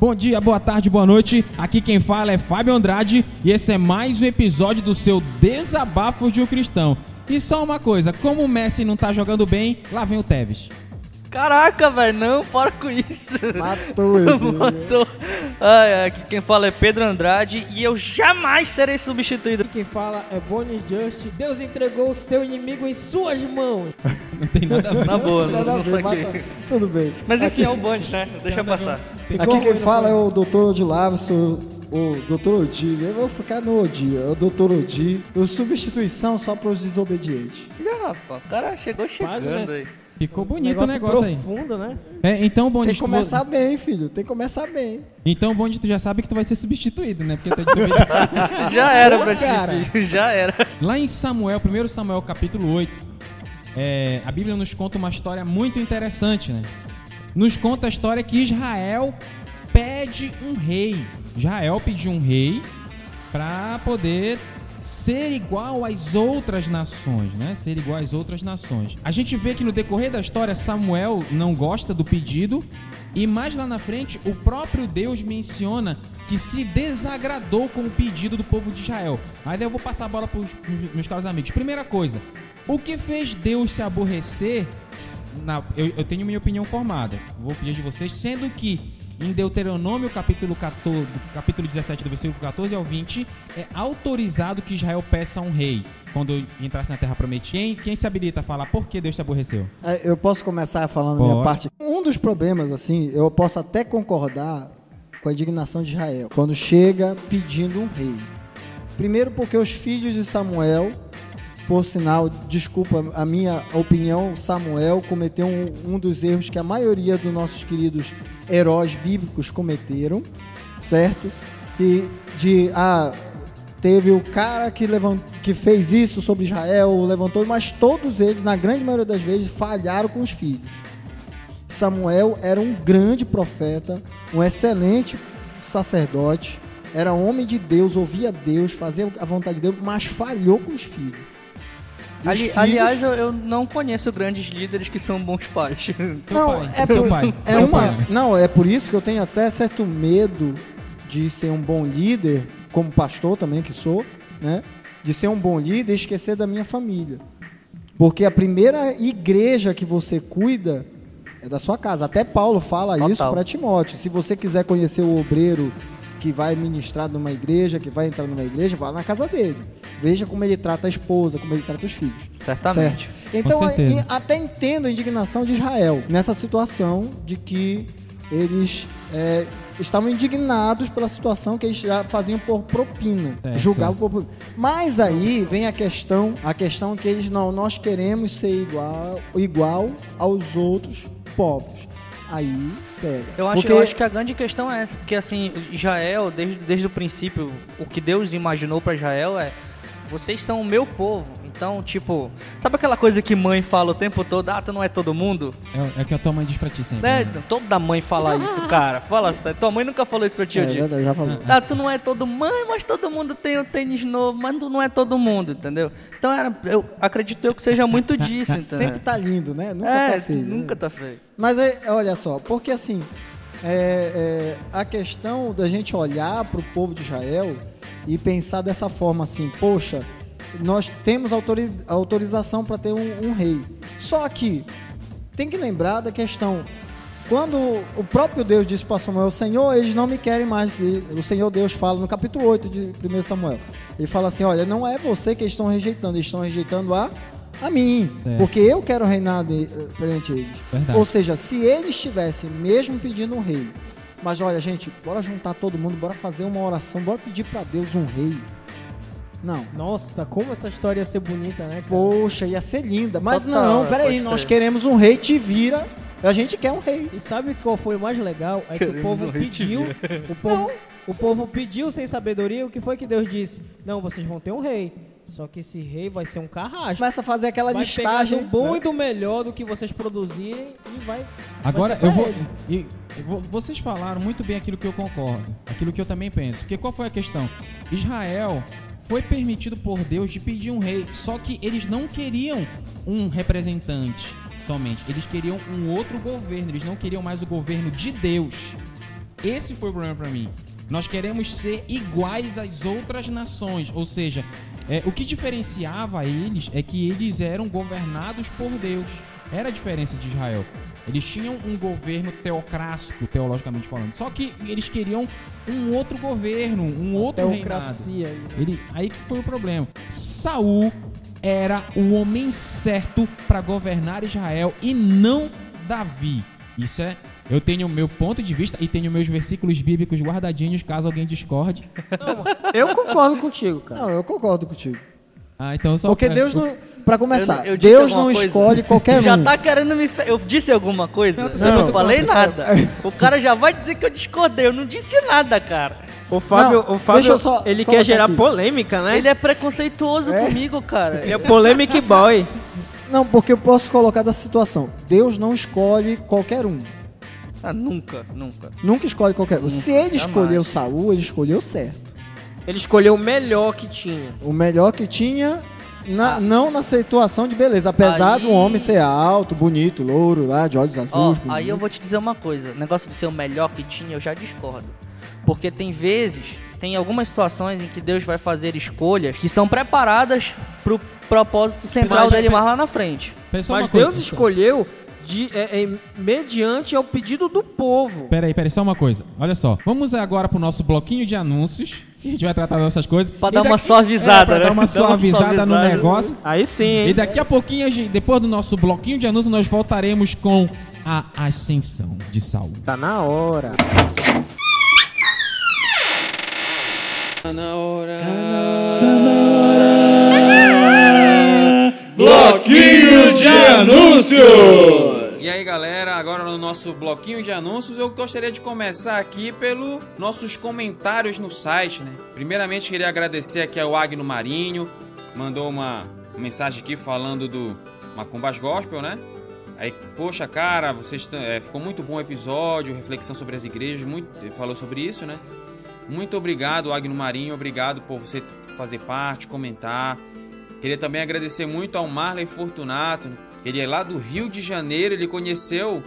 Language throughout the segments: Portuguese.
Bom dia, boa tarde, boa noite. Aqui quem fala é Fábio Andrade e esse é mais um episódio do seu Desabafo de um Cristão. E só uma coisa, como o Messi não tá jogando bem, lá vem o Tevez. Caraca, velho, não, para com isso. Matou esse. Matou. Ai, ai, aqui quem fala é Pedro Andrade e eu jamais serei substituído. Quem fala é Bonis Just. Deus entregou o seu inimigo em suas mãos. Não tem nada a ver. Na boa, não, Nada a não ver, saquei. mata- Tudo bem. Mas enfim, é o Bundes, né? Deixa passar. Aqui quem não fala é o Dr. Odilávio, sou o Dr. Odi. Eu vou ficar no Odi, é o Dr. Odi. O substituição só para os desobedientes. Já, rapaz, o cara chegou Quase, chegando né? aí. Ficou bonito o negócio aí. profundo, né? É, então, Tem Bonde, que começar bem, filho. Tem que começar bem. então, Bonde, tu já sabe que tu vai ser substituído, né? Porque tu é. Já era Pô, pra filho, já era. Lá em Samuel, 1 Samuel capítulo 8, é, a Bíblia nos conta uma história muito interessante, né? Nos conta a história que Israel pede um rei. Israel pediu um rei para poder ser igual às outras nações, né? Ser igual às outras nações. A gente vê que no decorrer da história Samuel não gosta do pedido e mais lá na frente o próprio Deus menciona que se desagradou com o pedido do povo de Israel. Daí eu vou passar a bola para os meus caros amigos. Primeira coisa, o que fez Deus se aborrecer? Na- eu, eu tenho minha opinião formada. Vou pedir de vocês, sendo que em Deuteronômio capítulo 14, capítulo 17, do versículo 14 ao 20, é autorizado que Israel peça um rei. Quando entrasse na terra prometida, quem, se habilita a falar por que Deus se aborreceu? É, Eu posso começar falando a minha parte. Um dos problemas, assim, eu posso até concordar com a indignação de Israel, quando chega pedindo um rei. Primeiro porque os filhos de Samuel, por sinal, desculpa a minha opinião, Samuel cometeu um, um dos erros que a maioria dos nossos queridos heróis bíblicos cometeram, certo? Que de ah, teve o cara que, levant, que fez isso sobre Israel, levantou, mas todos eles, na grande maioria das vezes, falharam com os filhos. Samuel era um grande profeta, um excelente sacerdote, era homem de Deus, ouvia Deus, fazia a vontade de Deus, mas falhou com os filhos. Ali- filhos- aliás, eu, eu não conheço grandes líderes que são bons pais. Não, pai, é seu por- pai. É seu uma, pai. não, é por isso que eu tenho até certo medo de ser um bom líder, como pastor também que sou, né? De ser um bom líder e esquecer da minha família. Porque a primeira igreja que você cuida é da sua casa. Até Paulo fala Total. isso para Timóteo. Se você quiser conhecer o obreiro que vai ministrar numa igreja, que vai entrar numa igreja, vá na casa dele. Veja como ele trata a esposa, como ele trata os filhos. Certamente. Certo. Então, até entendo a indignação de Israel nessa situação de que eles é, estavam indignados pela situação que eles já faziam por propina, É, julgavam por propina. Mas aí vem a questão, a questão que eles não, nós queremos ser igual, igual aos outros povos. Aí pega. Eu acho, Porque- eu acho que a grande questão é essa, porque assim, Israel, desde, desde o princípio, o que Deus imaginou pra Israel é vocês são o meu povo. Então, tipo, sabe aquela coisa que mãe fala o tempo todo, ah, tu não é todo mundo? É, é o que a tua mãe diz pra ti sempre. Né? né? Toda mãe fala isso, cara. Fala sério. Tua mãe nunca falou isso pra ti, é, verdade, já falou. Ah, tu não é todo mãe, mas todo mundo tem o tênis novo, mas tu não é todo mundo, entendeu? Então era, eu acredito eu que seja muito disso, entendeu? Sempre tá lindo, né? Nunca é, tá feio. né? nunca tá feio. Mas é, olha só, porque assim, é, é, a questão da gente olhar para o povo de Israel e pensar dessa forma assim, poxa, nós temos autori- autorização para ter um, um rei. Só que tem que lembrar da questão. Quando o próprio Deus disse para Samuel, Senhor, eles não me querem mais. E O Senhor Deus fala no capítulo 8 de 1 Samuel. Ele fala assim: olha, não é você que eles estão rejeitando, eles estão rejeitando a, a mim. É. Porque eu quero reinar de, eh, perante eles. Verdade. Ou seja, se eles estivessem mesmo pedindo um rei, mas olha, gente, bora juntar todo mundo, bora fazer uma oração, bora pedir para Deus um rei. Não. Nossa, como essa história ia ser bonita, né, cara? Poxa, ia ser linda. Mas Total, não, é, peraí, nós queremos um rei, te vira. A gente quer um rei. E sabe qual foi o mais legal? É que o Queremos povo um pediu, o povo, o povo pediu sem sabedoria, o que foi que Deus disse? Não, vocês vão ter um rei. Só que esse rei vai ser um carrasco. Começa a fazer aquela vai listagem. do bom né? e do melhor do que vocês produzirem e vai. Agora, vai eu vou, e- eu vou- Vocês falaram muito bem aquilo que eu concordo, aquilo que eu também penso. Porque qual foi a questão? Israel foi permitido por Deus de pedir um rei, só que eles não queriam um representante somente, eles queriam um outro governo, eles não queriam mais o governo de Deus. Esse foi o problema pra mim. Nós queremos ser iguais às outras nações, ou seja, é, o que diferenciava eles é que eles eram governados por Deus. Era a diferença de Israel. Eles tinham um governo teocrático, teologicamente falando. Só que eles queriam um outro governo, um outro reinado. Teocracia. aí, né? Ele, aí que foi o problema. Saul era o homem certo para governar Israel e não Davi. Isso é. Eu tenho o meu ponto de vista e tenho meus versículos bíblicos guardadinhos, caso alguém discorde. Eu concordo contigo, cara. Não, eu concordo contigo. Ah, então só Porque Deus não. Pra começar, Eu- eu Deus não coisa? escolhe qualquer já um. tá querendo me. fe- Eu disse alguma coisa? Não, não que- falei nada. O cara já vai dizer que eu discordei. Eu não disse nada, cara. O Fábio, Não, o Fábio deixa eu só ele quer gerar aqui. polêmica, né? Ele é preconceituoso É? comigo, cara. Ele é polemic boy. Não, porque eu posso colocar da situação. Deus não escolhe qualquer um. Ah, nunca, nunca. Nunca escolhe qualquer um. Se ele jamais. escolheu Saul, ele escolheu certo. Ele escolheu o melhor que tinha. O melhor que tinha, na- não na situação de beleza. Apesar Aí- do homem ser alto, bonito, louro, lá, de olhos Ó, azuis. aí eu vou te dizer uma coisa. O negócio de ser o melhor que tinha, eu já discordo. Porque tem vezes, tem algumas situações em que Deus vai fazer escolhas que são preparadas pro propósito central Mas- dele mais lá na frente. Mas uma coisa, Deus só- escolheu de, é, é, mediante ao pedido do povo. Peraí, peraí, só uma coisa. Olha só. Vamos agora pro nosso bloquinho de anúncios. A gente vai tratar dessas coisas. Pra E dar uma suavizada, é, pra né? dar uma Dar uma suavizada no negócio. Aí sim, E hein? daqui a pouquinho, depois do nosso bloquinho de anúncios, nós voltaremos com a ascensão de Saul. Tá na hora. Bloquinho de anúncios! Aí galera, agora no nosso bloquinho de anúncios eu gostaria de começar aqui pelos nossos comentários no site, né? Primeiramente queria agradecer aqui ao Agno Marinho, mandou uma mensagem aqui falando do Macumbas Gospel, né? Aí, poxa, cara, vocês é, ficou muito bom o episódio, reflexão sobre as igrejas, muito, falou sobre isso, né? Muito obrigado, Agno Marinho, obrigado por você fazer parte, comentar. Queria também agradecer muito ao Marley Fortunato, né? Ele é lá do Rio de Janeiro, ele conheceu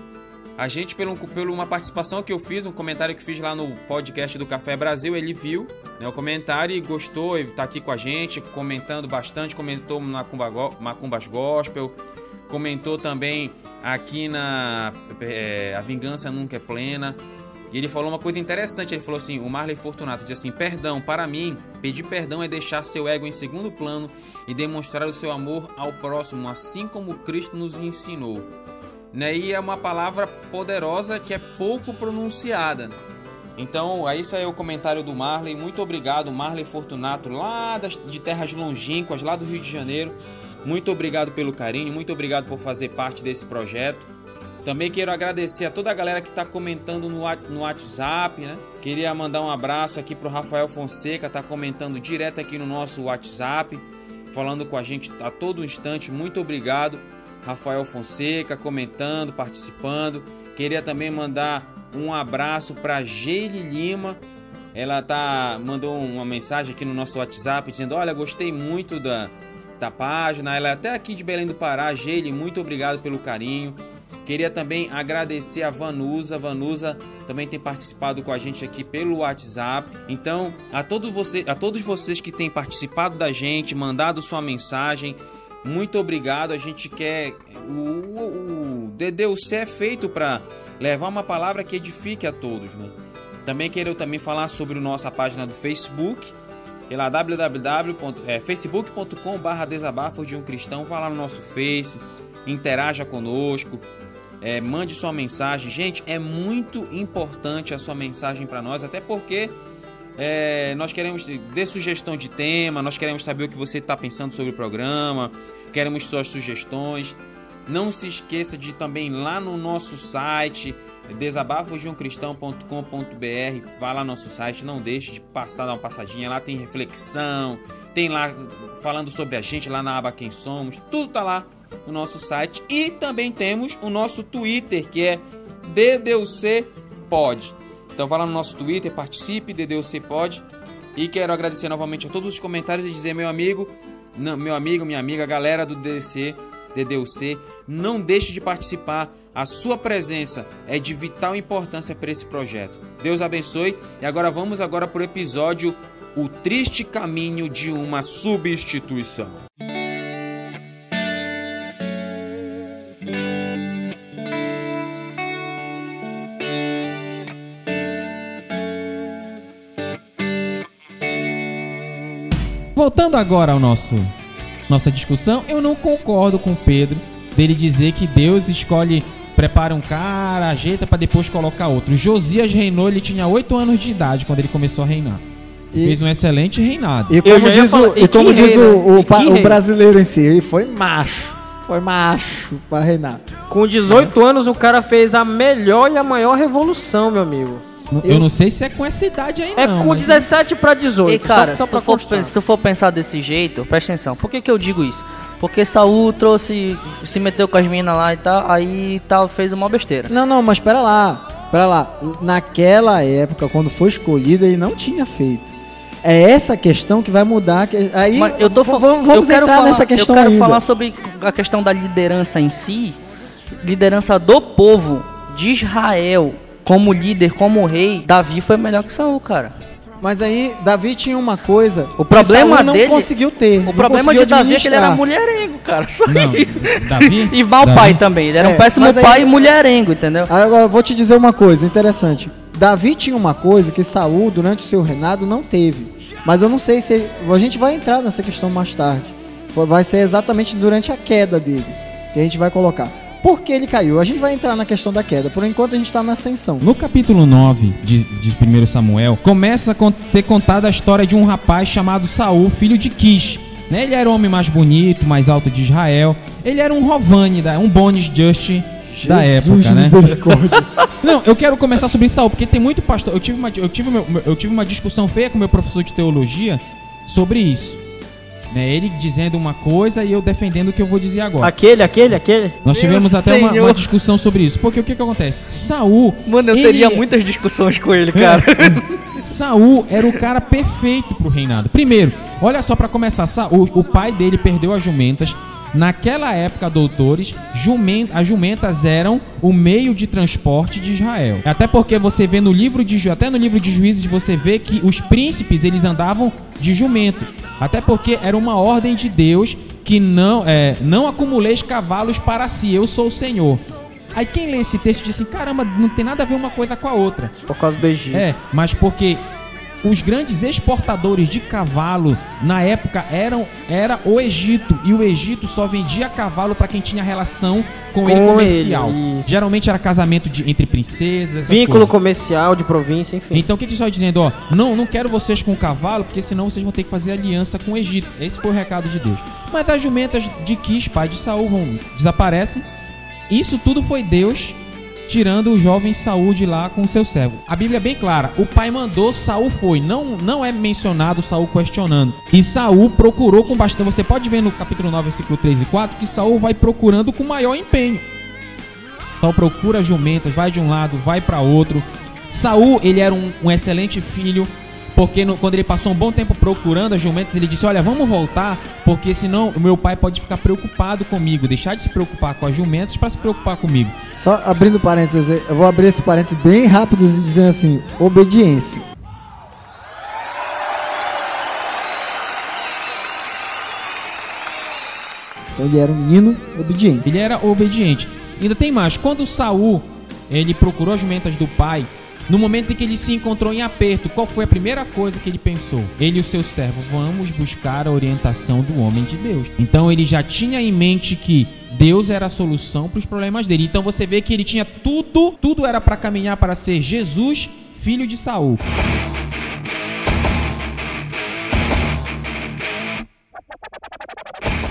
a gente pelo, por uma participação que eu fiz, um comentário que fiz lá no podcast do Café Brasil, ele viu né, o comentário e gostou, ele tá aqui com a gente, comentando bastante, comentou Go- Macumbas Gospel, comentou também aqui na é, A Vingança Nunca é Plena. E ele falou uma coisa interessante, ele falou assim, o Marley Fortunato diz assim, perdão, para mim, pedir perdão é deixar seu ego em segundo plano e demonstrar o seu amor ao próximo, assim como Cristo nos ensinou. Né? E é uma palavra poderosa que é pouco pronunciada. Então, aí isso aí é o comentário do Marley. Muito obrigado, Marley Fortunato, lá de terras longínquas, lá do Rio de Janeiro. Muito obrigado pelo carinho, muito obrigado por fazer parte desse projeto. Também quero agradecer a toda a galera que está comentando no, no WhatsApp, né? Queria mandar um abraço aqui pro Rafael Fonseca, tá comentando direto aqui no nosso WhatsApp, falando com a gente a todo instante. Muito obrigado, Rafael Fonseca, comentando, participando. Queria também mandar um abraço para Geile Lima. Ela tá mandou uma mensagem aqui no nosso WhatsApp dizendo: "Olha, gostei muito da da página. Ela é até aqui de Belém do Pará. Geile, muito obrigado pelo carinho. Queria também agradecer a Vanusa. Vanusa também tem participado com a gente aqui pelo WhatsApp. Então, a todos, você, a todos vocês que têm participado da gente, mandado sua mensagem, muito obrigado. A gente quer. O, o, DDUC é feito para levar uma palavra que edifique a todos. Né? Também quero também falar sobre a nossa página do Facebook. Que é lá www.facebook.com.br desabafos de um cristão. Vá lá no nosso Face, interaja conosco. É, mande sua mensagem. Gente, é muito importante a sua mensagem para nós, até porque é, nós queremos dê sugestão de tema, nós queremos saber o que você está pensando sobre o programa, queremos suas sugestões. Não se esqueça de também lá no nosso site desabafosdeumcristão.com.br Vá lá no nosso site, não deixe de passar, dar uma passadinha. Lá tem reflexão, tem lá falando sobre a gente lá na aba Quem Somos, tudo tá lá no nosso site. E também temos o nosso Twitter, que é DDUC Pod. Então vá lá no nosso Twitter, participe, DDUC Pod. E quero agradecer novamente a todos os comentários e dizer, meu amigo, não, meu amigo, minha amiga, galera do DDC, DDUC, não deixe de participar. A sua presença é de vital importância para esse projeto. Deus abençoe. E agora vamos agora para o episódio O Triste Caminho de uma Substituição. Voltando agora ao nosso nossa discussão, eu não concordo com o Pedro dele dizer que Deus escolhe, prepara um cara, ajeita para depois colocar outro. Josias reinou, ele tinha 8 anos de idade quando ele começou a reinar. E- Fez um excelente reinado. E Eu como diz, falar, o, e como diz o, o E brasileiro em si, ele foi macho. Foi macho para Renato. Com 18 anos, o cara fez a melhor e a maior revolução, meu amigo. Eu não sei se é com essa idade aí É não. com mas- 17 pra 18. E cara, só, só se, tu for, se tu for pensar desse jeito, presta atenção. Por que, que eu digo isso? Porque Saul trouxe, se meteu com as minas lá e tal, aí tal, fez uma besteira. Não, não, mas espera lá. Espera lá. Naquela época, quando foi escolhido, ele não tinha feito. É essa questão que vai mudar. que- Aí Mas eu tô vamos, eu vamos quero entrar falar, nessa questão Eu quero ainda. falar sobre a questão da liderança em si, liderança do povo de Israel, como líder, como rei. Davi foi melhor que Saul, cara. Mas aí, Davi tinha uma coisa. O problema que Saul não dele- conseguiu ter. O problema de Davi é que ele era mulherengo, cara. Só Não, isso. Davi? E mau Davi? pai também. Ele era É, um péssimo aí- pai e mulherengo, entendeu? Agora, eu vou te dizer uma coisa interessante. Davi tinha uma coisa que Saul, durante o seu reinado, não teve. Mas eu não sei se. A gente vai entrar nessa questão mais tarde. Vai ser exatamente durante a queda dele que a gente vai colocar. Por que ele caiu? A gente vai entrar na questão da queda. Por enquanto, a gente está na ascensão. No capítulo 9 de, de 1 Samuel, começa a ser contada a história de um rapaz chamado Saul, filho de Kish. Né? Ele era o homem mais bonito, mais alto de Israel. Ele era um Rovani, um Bonis Just da época, né? Não, eu quero começar sobre Saul, porque tem muito pastor. Eu tive uma, eu tive, eu tive uma discussão feia com meu professor de teologia sobre isso. Né? Ele dizendo uma coisa e eu defendendo o que eu vou dizer agora. Aquele, aquele, aquele. Nós Meu tivemos até uma, uma discussão sobre isso. Porque o que, que acontece? Saul. Mano, eu ele- teria muitas discussões com ele, cara. Saul era o cara perfeito pro reinado. Primeiro, olha só pra começar, Saul, o pai dele perdeu as jumentas. Naquela época, doutores, as jumentas eram o meio de transporte de Israel. Até porque você vê no livro de até no livro de Juízes você vê que os príncipes eles andavam de jumento. Até porque era uma ordem de Deus que não é, não acumuleis cavalos para si, eu sou o Senhor. Aí quem lê esse texto diz assim, caramba, não tem nada a ver uma coisa com a outra. Por causa do Egito. É, mas porque os grandes exportadores de cavalo na época eram era o Egito e o Egito só vendia cavalo para quem tinha relação com, ele Com comercial. ele, isso. Geralmente era casamento de, entre princesas, Vínculo coisas. comercial de província, enfim. Então o que que está dizendo, ó, não, não quero vocês com cavalo, porque senão vocês vão ter que fazer aliança com o Egito. Esse foi o recado de Deus. Mas as jumentas de Quis, pai de Saul, vão, desaparecem. Isso tudo foi Deus tirando o jovem Saul de lá com o seu servo. A Bíblia é bem clara. O pai mandou, Saul foi. Não, não é mencionado Saul questionando. E Saul procurou com bastante. Você pode ver no capítulo 9, versículo 3 e 4 que Saul vai procurando com maior empenho. Saul procura jumentas, vai de um lado, vai para outro. Saul, ele era um, um excelente filho, porque no- quando ele passou um bom tempo procurando as jumentas, ele disse: Olha, vamos voltar, porque senão o meu pai pode ficar preocupado comigo, deixar de se preocupar com as jumentas para se preocupar comigo. Só abrindo parênteses, eu vou abrir esse parênteses bem rápido e dizendo assim: obediência. Então ele era um menino obediente. Ele era obediente. Ainda tem mais. Quando Saul ele procurou as jumentas do pai, no momento em que ele se encontrou em aperto, qual foi a primeira coisa que ele pensou? Ele e o seu servo, vamos buscar a orientação do homem de Deus. Então ele já tinha em mente que Deus era a solução para os problemas dele. Então você vê que ele tinha tudo, tudo era para caminhar para ser Jesus, filho de Saul.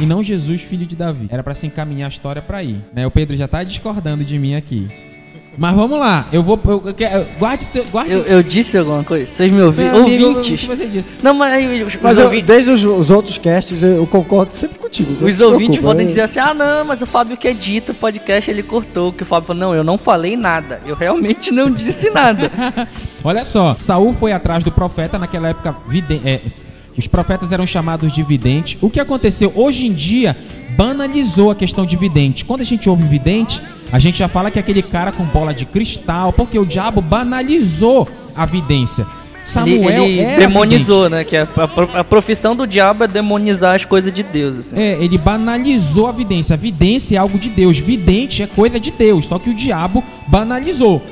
e não Jesus, filho de Davi. Era pra se encaminhar a história pra ir. Né? O Pedro já tá discordando de mim aqui. Mas vamos lá, eu vou. Eu, eu quero- guarde seu. Guarde. Eu, eu disse alguma coisa? Vocês me ouviram? Amigo, Ouvintes. você disse. Não, mas aí os, Mas os eu, ouvintes, desde os, os outros casts eu, eu concordo sempre contigo. não os ouvintes preocupa, podem eu- dizer assim: ah, não, mas o Fábio que edita o podcast ele cortou. Que o Fábio falou: não, eu não falei nada. Eu realmente não disse nada. Olha só, Saul foi atrás do profeta naquela época. vide- é, Os profetas eram chamados de vidente. O que aconteceu hoje em dia banalizou a questão de vidente. Quando a gente ouve vidente, a gente já fala que é aquele cara com bola de cristal, porque o diabo banalizou a vidência. Samuel ele, ele demonizou, né? Que a, a, a profissão do diabo é demonizar as coisas de Deus. assim. É, ele banalizou a vidência. A vidência é algo de Deus. Vidente é coisa de Deus. Só que o diabo banalizou.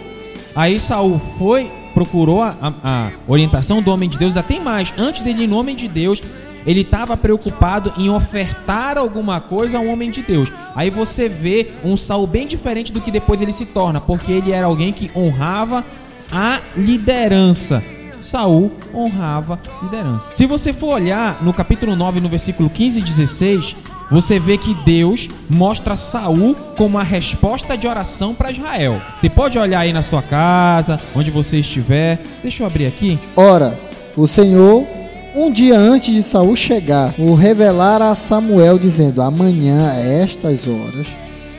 Aí Saul foi, procurou a, a- orientação do homem de Deus. Ainda tem mais. Antes dele ir no homem de Deus, ele estava preocupado em ofertar alguma coisa ao homem de Deus. Aí você vê um Saul bem diferente do que depois ele se torna, porque ele era alguém que honrava a liderança. Saul honrava liderança. Se você for olhar no capítulo 9, no versículo 15 e 16, você vê que Deus mostra Saul como a resposta de oração para Israel. Você pode olhar aí na sua casa, onde você estiver. Deixa eu abrir aqui. Ora, o Senhor, um dia antes de Saul chegar, o revelara a Samuel, dizendo: Amanhã, a estas horas,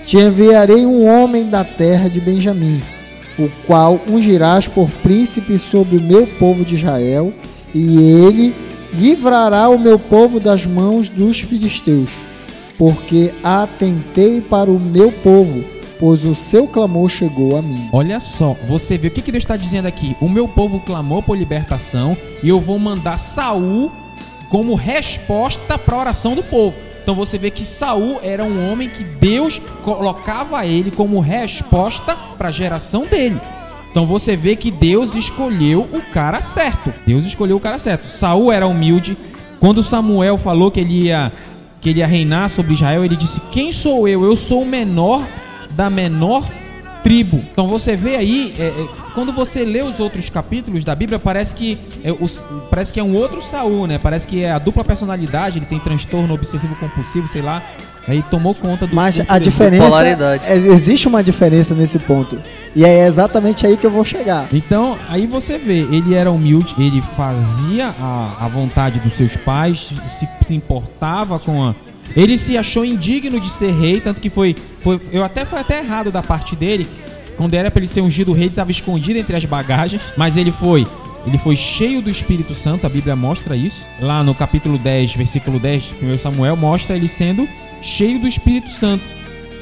te enviarei um homem da terra de Benjamim, o qual ungirás por príncipe sobre o meu povo de Israel, e ele livrará o meu povo das mãos dos filisteus, porque atentei para o meu povo, pois o seu clamor chegou a mim. Olha só, você vê o que, que Deus está dizendo aqui. O meu povo clamou por libertação e eu vou mandar Saul como resposta para a oração do povo. Então você vê que Saul era um homem que Deus colocava ele como resposta para a geração dele. Então você vê que Deus escolheu o cara certo. Deus escolheu o cara certo. Saul era humilde. Quando Samuel falou que ele ia que ele ia reinar sobre Israel, ele disse: "Quem sou eu? Eu sou o menor da menor tribo". Então você vê aí, é, é, quando você lê os outros capítulos da Bíblia, parece que é, os- parece que é um outro Saul, né? Parece que é a dupla personalidade, ele tem transtorno obsessivo compulsivo, sei lá. Aí tomou conta do Mas a diferença. Polaridade. é- existe uma diferença nesse ponto. E é exatamente aí que eu vou chegar. Então, aí você vê, ele era humilde, ele fazia a, a vontade dos seus pais, se, se importava com a. Ele se achou indigno de ser rei, tanto que foi. foi eu até foi até errado da parte dele. Quando era para ele ser ungido rei, ele estava escondido entre as bagagens, mas ele foi. Ele foi cheio do Espírito Santo, a Bíblia mostra isso. Lá no capítulo 10, versículo 10 de 1 Samuel, mostra ele sendo cheio do Espírito Santo.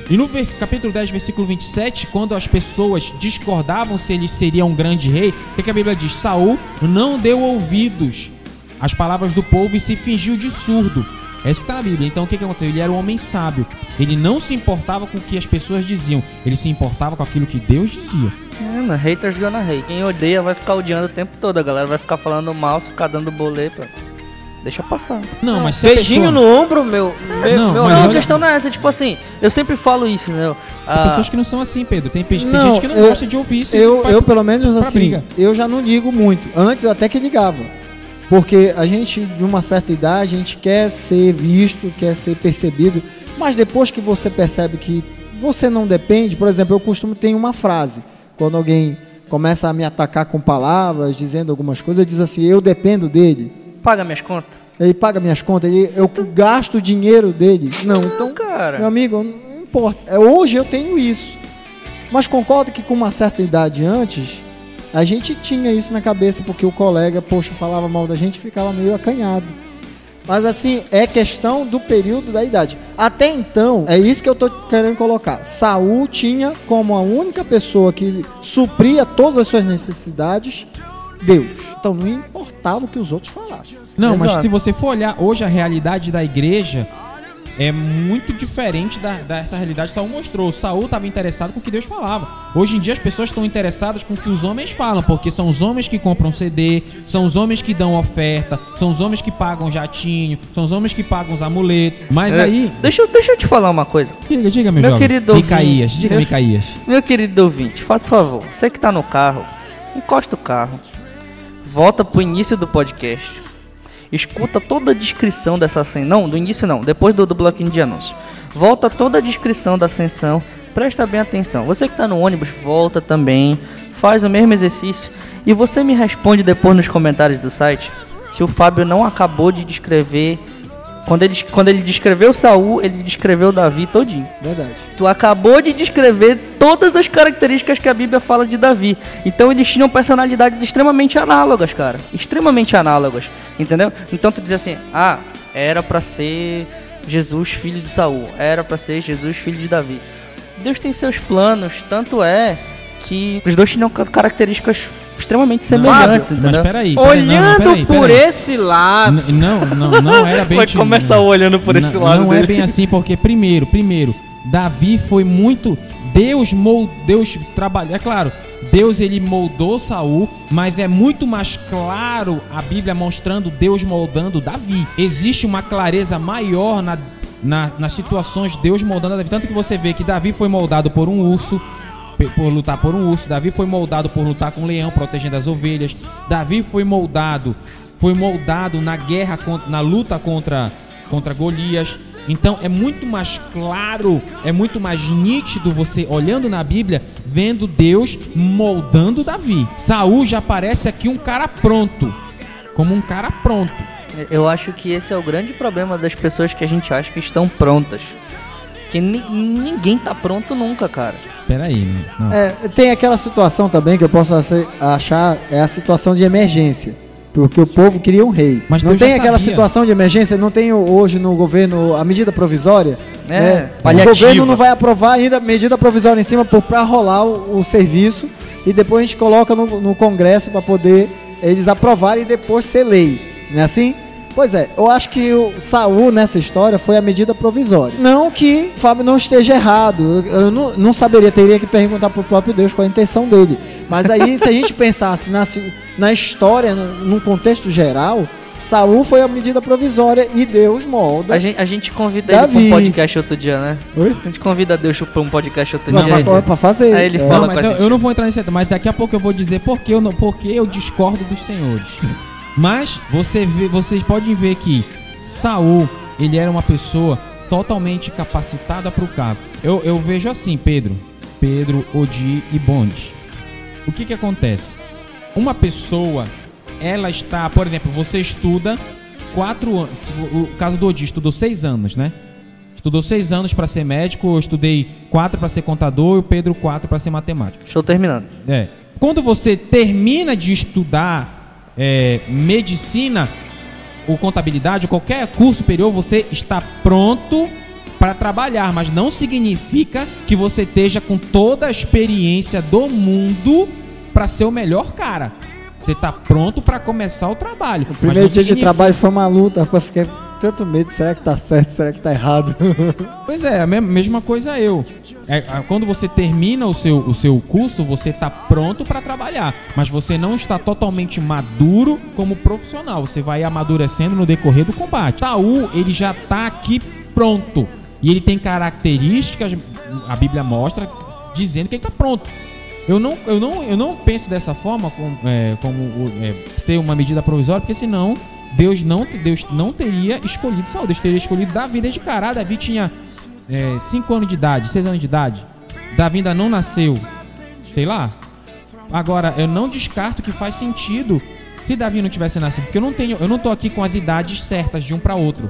E no capítulo 10, versículo 27, quando as pessoas discordavam se ele seria um grande rei, o que, a Bíblia diz? Saul não deu ouvidos às palavras do povo e se fingiu de surdo. É isso que está na Bíblia. Então o que, que aconteceu? Ele era um homem sábio. Ele não se importava com o que as pessoas diziam. Ele se importava com aquilo que Deus dizia. É, mano, haters gonna hate. Quem odeia vai ficar odiando o tempo todo. A galera vai ficar falando mal, ficar dando boleta. Deixa passar. Não, mas se Beijinho pessoa... no ombro, meu. meu, Não, meu mas não, olha- a questão não é essa. Tipo assim, eu sempre falo isso, né? Tem Ah, pessoas que não são assim, Pedro. Tem, pe- tem Não, gente que não eu- gosta de ouvir isso. Eu, vai eu pelo menos pra assim, briga. eu já não ligo muito. Antes eu até que ligava. Porque a gente, de uma certa idade, a gente quer ser visto, quer ser percebido. Mas depois que você percebe que você não depende, por exemplo, eu costumo ter uma frase. Quando alguém começa a me atacar com palavras, dizendo algumas coisas, eu diz assim, eu dependo dele. Paga minhas contas. Ele paga minhas contas, ele, eu gasto o dinheiro dele. Não, então, meu Cara, amigo, não importa. É, Hoje eu tenho isso. Mas concordo que com uma certa idade antes, a gente tinha isso na cabeça, porque o colega, poxa, falava mal da gente e ficava meio acanhado. Mas assim, é questão do período da idade. Até então, é isso que eu tô querendo colocar. Saul tinha como a única pessoa que supria todas as suas necessidades Deus. Então não importava o que os outros falassem. Não, mas Exato. se você for olhar hoje a realidade da igreja é muito diferente da, dessa realidade que Saul mostrou. Saul estava interessado com o que Deus falava. Hoje em dia as pessoas estão interessadas com o que os homens falam, porque são os homens que compram CD, são os homens que dão oferta, são os homens que pagam jatinho, são os homens que pagam os amuletos. Mas é, aí, deixa, eu- deixa eu te falar uma coisa. diga, diga meu, Meu jovem. querido ouvinte, Micaías, diga meu- Micaías. Meu querido ouvinte, faça favor, você que tá no carro, encosta o carro, volta pro início do podcast, escuta toda a descrição dessa ascensão, não, do início não, depois do, do bloquinho de anúncio, volta toda a descrição da ascensão, presta bem atenção, você que tá no ônibus, volta também, faz o mesmo exercício, e você me responde depois nos comentários do site, se o Fábio não acabou de descrever, quando ele, quando ele descreveu Saul, ele descreveu Davi todinho. Verdade. Tu acabou de descrever todas as características que a Bíblia fala de Davi. Então eles tinham personalidades extremamente análogas, cara. Extremamente análogas. Entendeu? Então tu diz assim: "Ah, era pra ser Jesus filho de Saul, era pra ser Jesus filho de Davi". Deus tem seus planos, tanto é que os dois tinham ca- características extremamente semelhantes, Mas entendeu? peraí. peraí, não, não, Olhando peraí, por peraí. esse lado. N- Não, não, não era bem. Vai ti- começar olhando por esse não, lado Não é dele. bem assim, porque primeiro, primeiro, Davi foi muito. Deus moldou. Deus trabalhou. É claro, Deus ele moldou Saul, mas é muito mais claro a Bíblia mostrando Deus moldando Davi. Existe uma clareza maior na, na- nas situações de Deus moldando Davi. Tanto que você vê que Davi foi moldado por um urso. Por lutar por um urso, Davi foi moldado por lutar com um leão, protegendo as ovelhas. Davi foi moldado, foi moldado na guerra, con- na luta contra contra Golias. Então é muito mais claro, é muito mais nítido você olhando na Bíblia, vendo Deus moldando Davi. Saul já parece aqui um cara pronto, como um cara pronto. Eu acho que esse é o grande problema das pessoas que a gente acha que estão prontas. Que ni- ninguém tá pronto nunca, cara. Peraí, né? não. É, tem aquela situação também que eu posso achar, é a situação de emergência. Porque o povo queria um rei. Mas não tem aquela sabia. situação de emergência, não tem hoje no governo a medida provisória. É, né? O governo não vai aprovar ainda a medida provisória em cima para rolar o, o serviço e depois a gente coloca no, no Congresso para poder eles aprovarem e depois ser lei. Não é assim? Pois é, eu acho que o Saul nessa história foi a medida provisória. Não que o Fábio não esteja errado. Eu, não, não saberia, teria que perguntar pro próprio Deus qual a intenção dele. Mas aí, se a gente pensasse na, na história, no- num contexto geral, Saul foi a medida provisória e Deus molda. A gente, a gente convida ele Davi. pra um podcast outro dia, né? Oi? A gente convida Deus pra um podcast outro Não, dia. mas pra, pra fazer. Aí ele É. fala Não, com mas a eu, gente. eu não vou entrar nesse mas daqui a pouco eu vou dizer por que eu, não, por que eu discordo dos senhores. Mas você vê, vocês podem ver que Saul, ele era uma pessoa totalmente capacitada para o cargo. Eu, eu vejo assim, Pedro, Pedro, Odi e Bonde. O que que acontece? Uma pessoa, ela está, por exemplo, você estuda quatro anos. O caso do Odi estudou seis anos, né? Estudou seis anos para ser médico, eu estudei quatro para ser contador e o Pedro quatro para ser matemático. Estou terminando. É. Quando você termina de estudar é, medicina ou contabilidade, qualquer curso superior, você está pronto para trabalhar, mas não significa que você esteja com toda a experiência do mundo para ser o melhor cara. Você está pronto para começar o trabalho. O primeiro dia de trabalho foi uma luta, fiquei com tanto medo, será que tá certo, será que tá errado? Pois é, a me- mesma coisa eu. É, quando você termina o seu, o seu curso, você está pronto para trabalhar, mas você não está totalmente maduro como profissional. Você vai amadurecendo no decorrer do combate. Saul, ele já está aqui pronto. E ele tem características, a Bíblia mostra, dizendo que ele está pronto. Eu não, eu, não, eu não penso dessa forma como, é, como é, ser uma medida provisória, porque senão Deus não, Deus não teria escolhido Saul. Deus teria escolhido Davi desde cara. Davi tinha 5 anos de idade, 6 anos de idade. Davi ainda não nasceu. Sei lá. Agora, eu não descarto que faz sentido se Davi não tivesse nascido, porque eu não tenho, eu não tô aqui com as idades certas de um para outro.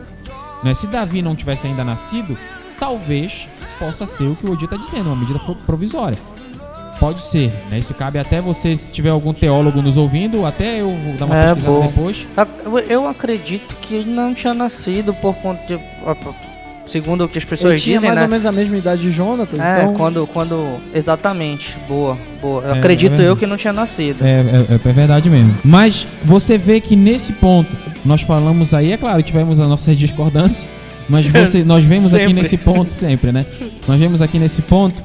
Né? Se Davi não tivesse ainda nascido, talvez possa ser o que o Odi está dizendo, uma medida pro- provisória. Pode ser, né? Isso cabe até você, se tiver algum teólogo nos ouvindo, até eu vou dar uma É, pesquisada bom. depois. Eu- acredito que ele não tinha nascido por conta de. Segundo o que as pessoas Ele tinha dizem, mais né? ou menos a mesma idade de Jonathan, É, então... quando, quando. Exatamente. Boa, boa. Eu É, acredito é eu que não tinha nascido. É, é, é verdade mesmo. Mas você vê que nesse ponto, nós falamos aí, é claro, tivemos as nossas discordâncias, mas você, nós vemos aqui nesse ponto sempre, né? Nós vemos aqui nesse ponto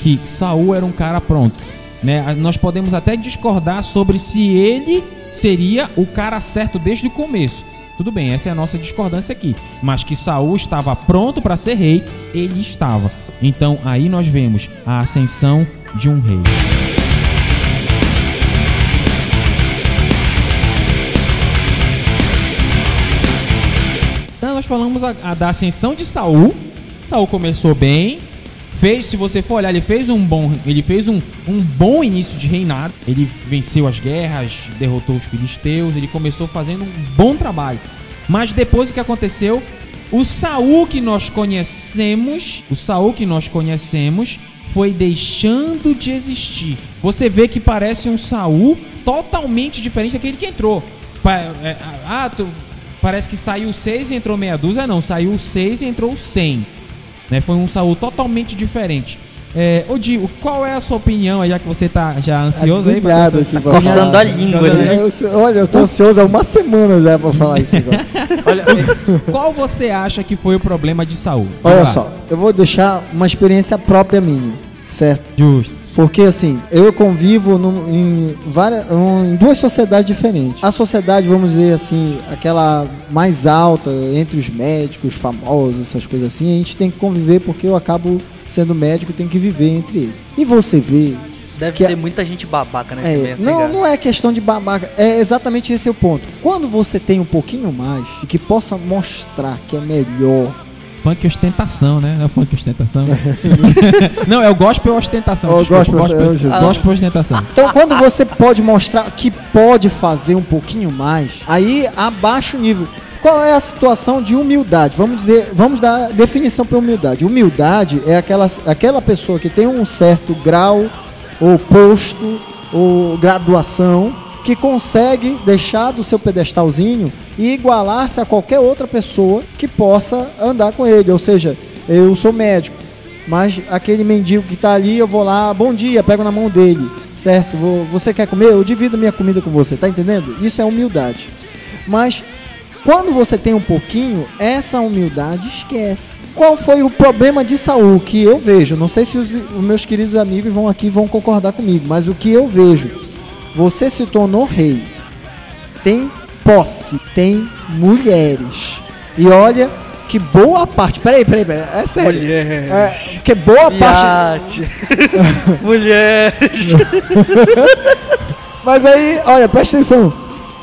que Saul era um cara pronto. Né? Nós podemos até discordar sobre se ele seria o cara certo desde o começo. Tudo bem, essa é a nossa discordância aqui. Mas que Saul estava pronto para ser rei, ele estava. Então aí nós vemos a ascensão de um rei. Então nós falamos a, a da ascensão de Saul. Saul começou bem, fez, se você for olhar, ele fez um bom, ele fez um, um bom início de reinado. Ele venceu as guerras, derrotou os filisteus, ele começou fazendo um bom trabalho. Mas depois o que aconteceu? O Saul que nós conhecemos, o Saul que nós conhecemos, foi deixando de existir. Você vê que parece um Saul totalmente diferente daquele que entrou. É, ah, tu- parece que saiu 6 e entrou meia dúzia. Não, saiu 6 e entrou 100. Né? Foi um Saul totalmente diferente. É, ô Di, o- qual é a sua opinião, aí, já que você tá já ansioso aí? pra- Obrigado aqui, pra Coçando falar. a língua, né? Eu olha, eu tô ansioso há uma semana já pra falar isso agora. Olha, qual você acha que foi o problema de Saul? Olha só, eu vou deixar uma experiência própria minha, certo? Justo. Porque assim, eu convivo num- em, várias, em duas sociedades diferentes. A sociedade, vamos dizer assim, aquela mais alta, entre os médicos, famosos, essas coisas assim, a gente tem que conviver porque eu acabo sendo médico, tenho que viver entre eles. E você vê Deve Que ter é- muita gente babaca nesse É, evento. não, não é questão de babaca, é exatamente esse o ponto. Quando você tem um pouquinho mais e que possa mostrar que é melhor, Funk ostentação, né? Não é funk ostentação. não, é o gospel ostentação. Ó, o desculpa, gospel- gospel, é, gospel ostentação. então quando você pode mostrar que pode fazer um pouquinho mais, aí abaixa o nível. Qual é a situação de humildade? Vamos dizer, vamos dar definição para humildade. Humildade é aquela, aquela pessoa que tem um certo grau ou posto ou graduação que consegue deixar do seu pedestalzinho e igualar-se a qualquer outra pessoa que possa andar com ele. Ou seja, eu sou médico, mas aquele mendigo que tá ali, eu vou lá, bom dia, pego na mão dele, certo? Você quer comer? Eu divido minha comida com você, tá entendendo? Isso é humildade. Mas quando você tem um pouquinho, essa humildade esquece. Qual foi o problema de Saul que eu vejo? Não sei se os, os meus queridos amigos vão aqui vão concordar comigo, mas o que eu vejo, você se tornou rei, tem posse, tem mulheres. E olha que boa parte. Peraí, peraí, peraí. É sério. Mulher. É, que boa parte. Mulheres. Mas aí, olha, presta atenção.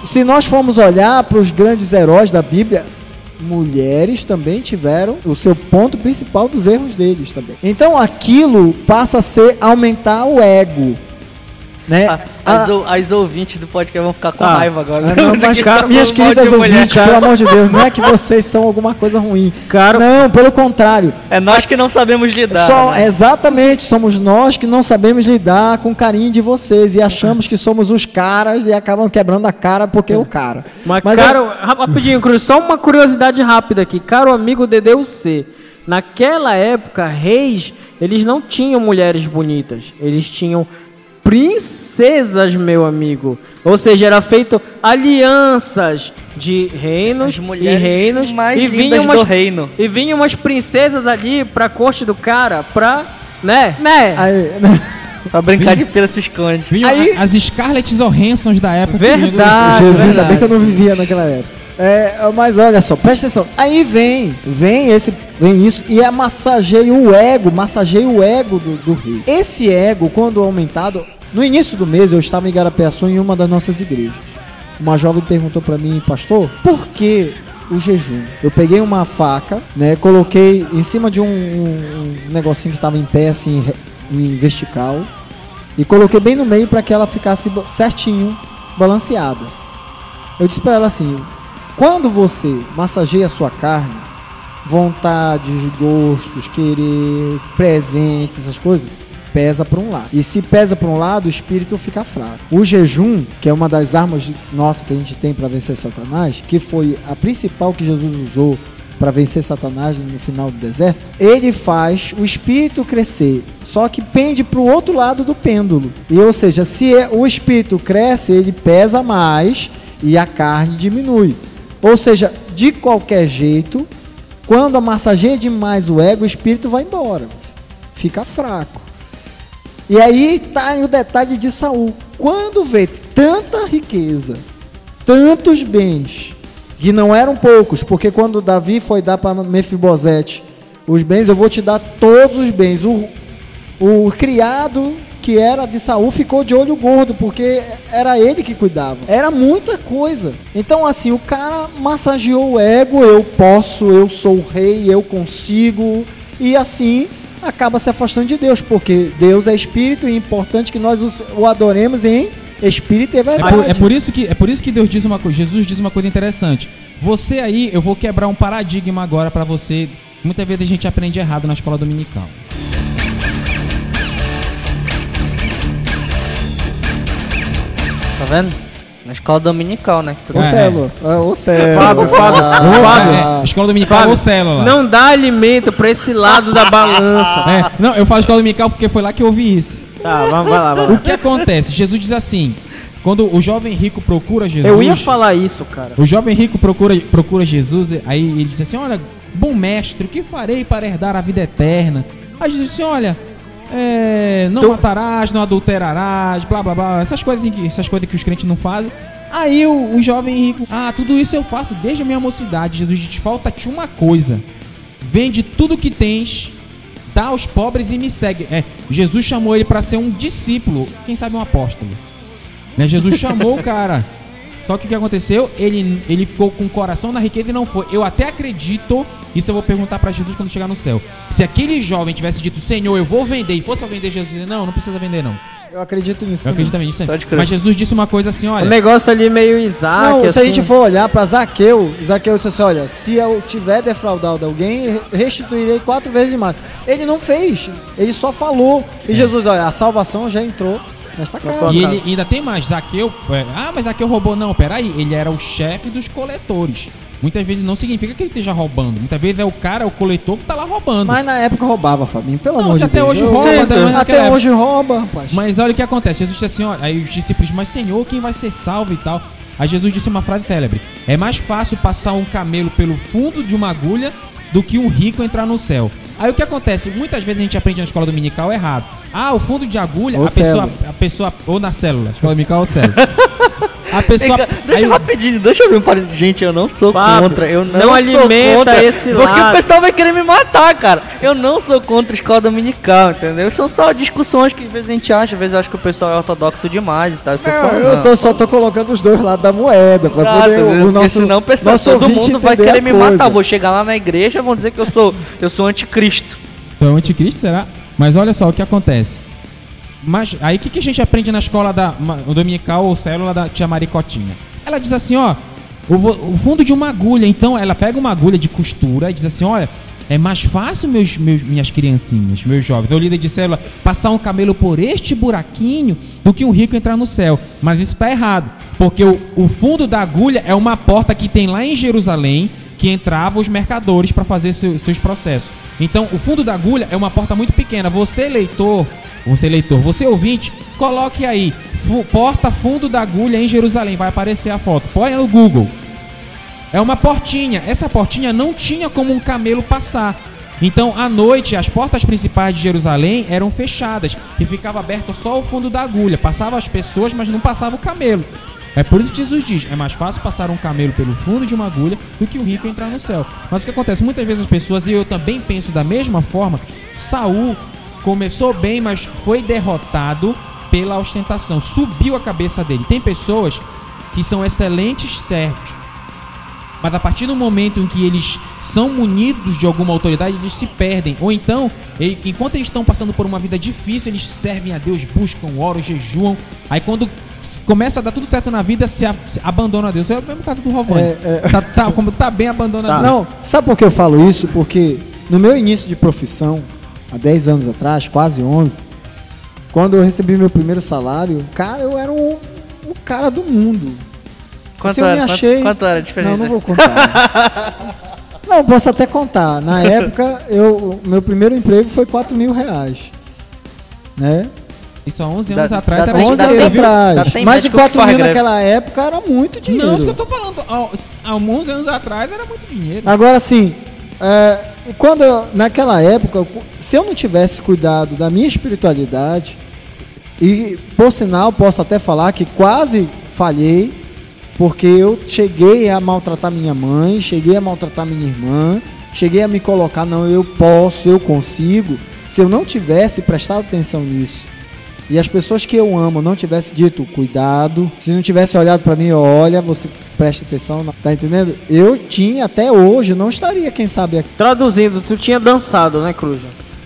Se nós formos olhar para os grandes heróis da Bíblia, mulheres também tiveram o seu ponto principal dos erros deles também. Então aquilo passa a ser aumentar o ego. Né? Ah, As, ou- as ouvintes do podcast vão ficar com Ah. raiva agora. Ah, não, mas, cara, tá minhas queridas mulher. ouvintes, pelo amor de Deus, não é que vocês são alguma coisa ruim. Cara, Não, pelo contrário. É nós que não sabemos lidar. Só, né? Exatamente, somos nós que não sabemos lidar com o carinho de vocês e achamos que somos os caras e acabam quebrando a cara porque é o cara. Mas, Mas é- caro, ra- rapidinho, Cruz, só uma curiosidade rápida aqui. Caro amigo DDUC, naquela época, reis, eles não tinham mulheres bonitas. Eles tinham princesas, meu amigo. Ou seja, era feito alianças de reinos e mulheres reinos. mais e lindas vinham umas, do reino. E vinham umas princesas ali pra corte do cara, pra... Né? Né? Aí, Pra brincar de pera se esconde. Vinham Aí- as Scarlett Johanssons da época. Verdade. Jesus, ainda verdade. bem que eu não vivia naquela época. É, mas olha só, presta atenção. Aí vem, vem esse, vem isso e é massageia o ego, massageia o ego do, do rei. Esse ego, quando aumentado, no início do mês eu estava em Garapeaçu em uma das nossas igrejas. Uma jovem perguntou para mim, pastor, por que o jejum? Eu peguei uma faca, né, coloquei em cima de um, um- negocinho que estava em pé, assim, em vertical, e coloquei bem no meio para que ela ficasse certinho, balanceada. Eu disse para ela assim: quando você massageia a sua carne, vontades, gostos, querer, presentes, essas coisas, pesa para um lado. E se pesa para um lado, o espírito fica fraco. O jejum, que é uma das armas nossas que a gente tem para vencer Satanás, que foi a principal que Jesus usou para vencer Satanás no final do deserto, ele faz o espírito crescer, só que pende para o outro lado do pêndulo. E ou seja, se é- o espírito cresce, ele pesa mais e a carne diminui. Ou seja, de qualquer jeito, quando massageia demais o ego, o espírito vai embora, fica fraco. E aí tá o detalhe de Saul. Quando vê tanta riqueza, tantos bens, que não eram poucos, porque quando Davi foi dar para Mefibosete os bens, eu vou te dar todos os bens. O, o criado que era de Saul ficou de olho gordo, porque era ele que cuidava. Era muita coisa. Então, assim, o cara massageou o ego, eu posso, eu sou rei, eu consigo, e assim acaba se afastando de Deus, porque Deus é espírito e é importante que nós o adoremos em espírito e É verdade. por, é por isso que, é por isso que Deus diz uma coisa, Jesus diz uma coisa interessante. Você aí, eu vou quebrar um paradigma agora pra você. Muitas vezes a gente aprende errado na escola dominical. Tá vendo? Na escola dominical, né? que tu- Ô É. Celo, é, ô Celo. Fábio, Fábio, Ah, Fábio. É, escola dominical Fábio, ou célula? Não dá alimento pra esse lado da balança. É, não, eu falo escola dominical porque foi lá que eu ouvi isso. Tá, vamos, vai lá, vai O lá. que acontece? Jesus diz assim: quando o jovem rico procura Jesus. Eu ia falar isso, cara. O jovem rico procura, procura Jesus, aí ele diz assim: Olha, bom mestre, o que farei para herdar a vida eterna? Aí Jesus disse: Olha, é, não Tu- matarás, não adulterarás, blá blá blá, essas coisas, que- essas coisas que os crentes não fazem. Aí o, o jovem rico, ah, tudo isso eu faço desde a minha mocidade. Jesus diz: Falta-te uma coisa: vende tudo que tens, dá aos pobres e me segue. É, Jesus chamou ele para ser um discípulo, quem sabe um apóstolo. Né? Jesus chamou o cara. Só que o que aconteceu? Ele, ele ficou com o coração na riqueza e não foi. Eu até acredito, isso eu vou perguntar pra Jesus quando chegar no céu. Se aquele jovem tivesse dito, Senhor, eu vou vender, e fosse pra vender, Jesus dizia, não, não precisa vender não. Eu acredito nisso. Eu também. acredito também nisso. Pode crer. Mas Jesus disse uma coisa assim, O olha, negócio ali meio Isaac, Não, se a assim. gente for olhar para Zaqueu, Zaqueu disse assim: olha, se eu tiver defraudado alguém, restituirei quatro vezes mais. Ele não fez, ele só falou. E Jesus, olha, a salvação já entrou nesta casa. E ele ainda tem mais, Zaqueu. é, ah, mas Zaqueu roubou. Não, peraí. Ele era o chefe dos coletores. Muitas vezes não significa que ele esteja roubando. Muitas vezes é o cara, o coletor, que tá lá roubando. Mas na época roubava, Fabinho, pelo Não, amor de até Deus. hoje Eu- rouba, eu- até naquela até época. hoje rouba, rapaz. Mas olha o que acontece. Jesus disse assim, ó, aí os discípulos, mas Senhor, quem vai ser salvo e tal? Aí Jesus disse uma frase célebre: É mais fácil passar um camelo pelo fundo de uma agulha do que um rico entrar no céu. Aí o que acontece? Muitas vezes a gente aprende na escola dominical errado. Ah, o fundo de agulha, Ou a pessoa, célula. a pessoa. Ou na célula, escola dominical ou célula. A pessoa. Deixa aí- rapidinho, deixa eu ver um parênteses. Gente, eu não sou Fábio, contra. Eu não, não sou alimenta contra, esse Porque lado. o pessoal vai querer me matar, cara. Eu não sou contra a escola dominical, entendeu? São só discussões que às vezes a gente acha, às vezes eu acho que o pessoal é ortodoxo demais e tal. É só, Não, eu tô, só tô colocando os dois lados da moeda pra Exato, poder o porque nosso, senão o pessoal, nosso todo mundo vai querer me coisa. matar. Vou chegar lá na igreja e vão dizer que eu sou, eu sou anticristo. Então, anticristo será? Mas olha só o que acontece. Mas aí o que, que a gente aprende na escola da dominical ou célula da tia Maricotinha? Ela diz assim, ó, o, o fundo de uma agulha. Então ela pega uma agulha de costura e diz assim, olha, é mais fácil meus, meus minhas criancinhas, meus jovens, o líder de célula, passar um camelo por este buraquinho do que um rico entrar no céu. Mas isso está errado, porque o, o fundo da agulha é uma porta que tem lá em Jerusalém que entravam os mercadores para fazer seu- seus processos. Então, o fundo da agulha é uma porta muito pequena. Você, leitor, você, leitor, você, ouvinte, coloque aí, porta fundo da agulha em Jerusalém. Vai aparecer a foto. Põe no Google. É uma portinha. Essa portinha não tinha como um camelo passar. Então, à noite, as portas principais de Jerusalém eram fechadas e ficava aberto só o fundo da agulha. Passava as pessoas, mas não passava o camelo. É por isso que Jesus diz: é mais fácil passar um camelo pelo fundo de uma agulha do que o rico entrar no céu. Mas o que acontece? Muitas vezes as pessoas, e eu também penso da mesma forma, Saul começou bem, mas foi derrotado pela ostentação. Subiu a cabeça dele. Tem pessoas que são excelentes servos, mas a partir do momento em que eles são munidos de alguma autoridade, eles se perdem. Ou então, enquanto eles estão passando por uma vida difícil, eles servem a Deus, buscam, oram, jejuam. Aí quando começa a dar tudo certo na vida, se, a- se abandona a Deus. É o mesmo caso do Rovani. É, é. Tá, tá- como tá bem abandonado. Não, sabe por que eu falo isso? Porque no meu início de profissão, há 10 anos atrás, quase 11, quando eu recebi meu primeiro salário, cara, eu era um, um cara do mundo. Quanto Assim, eu era? me Quanto- achei... quanto era a diferença? Não, não vou contar. não, posso até contar. Na época, eu, o meu primeiro emprego foi 4 mil reais. Né? Isso há 11 Dá- anos atrás dá era tempo- 11 dá anos dá atrás. tempo Mais de médico que 4 faz mil naquela época era muito dinheiro. Não, isso que eu tô falando. Há, há 11 anos atrás era muito dinheiro. Agora sim, é, quando eu- naquela época, se eu não tivesse cuidado da minha espiritualidade, e por sinal posso até falar que quase falhei, porque eu cheguei a maltratar minha mãe, cheguei a maltratar minha irmã, cheguei a me colocar, não, eu posso, eu consigo. Se eu não tivesse prestado atenção nisso, e as pessoas que eu amo não tivesse dito cuidado, se não tivesse olhado para mim, olha, você presta atenção, tá entendendo? Eu tinha até hoje, não estaria, quem sabe aqui. Traduzindo, tu tinha dançado, né, Cruz?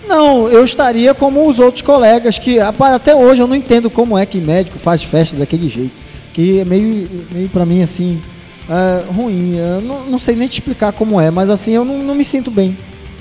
Não, eu estaria como os outros colegas que até hoje eu não entendo como é que médico faz festa daquele jeito, que é meio, meio para mim assim é, ruim. Eu não, não sei nem te explicar como é, mas assim eu não, não me sinto bem,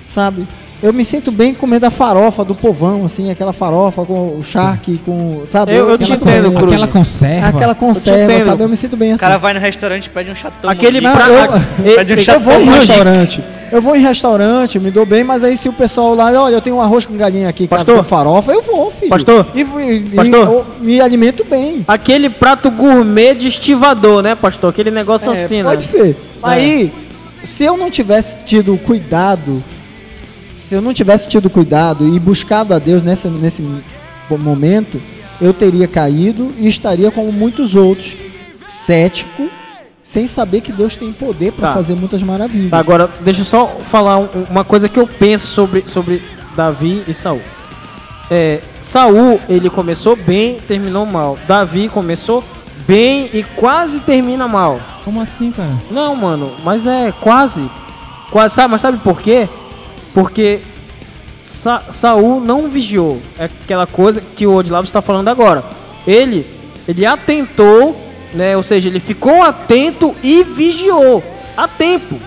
sabe? Eu me sinto bem comendo a farofa do povão, assim, aquela farofa com o charque, com. Sabe? Eu- eu te aquela entendo, Cruz. Aquela conserva. Aquela conserva, entendo. sabe? Eu me sinto bem O assim. cara vai no restaurante e pede um chatão. Aquele. Não, pra- eu- e- Pede um e- chato Eu vou em Chateau restaurante. Eu vou em restaurante, me dou bem, mas aí se o pessoal lá, olha, eu tenho um arroz com galinha aqui, Pastor? com farofa, eu vou, filho. Pastor? E, e- e Pastor? eu me alimento bem. Aquele prato gourmet de estivador, né, pastor? Aquele negócio É, assim, né? pode ser. Aí, se eu não tivesse tido cuidado, se eu não tivesse tido cuidado e buscado a Deus nessa, nesse momento, eu teria caído e estaria como muitos outros, cético, sem saber que Deus tem poder para Tá. fazer muitas maravilhas. Tá, Agora, deixa eu só falar um- uma coisa que eu penso sobre, sobre Davi e Saul. É, Saul, ele começou bem, terminou mal. Davi começou bem e quase termina mal. Como assim, cara? Não, mano, mas é quase. Quase, sabe, mas sabe por quê? Porque Sa Saul não vigiou. É aquela coisa que o Odilavo está falando agora. Ele, ele atentou, né? Ou seja, ele ficou atento e vigiou a tempo.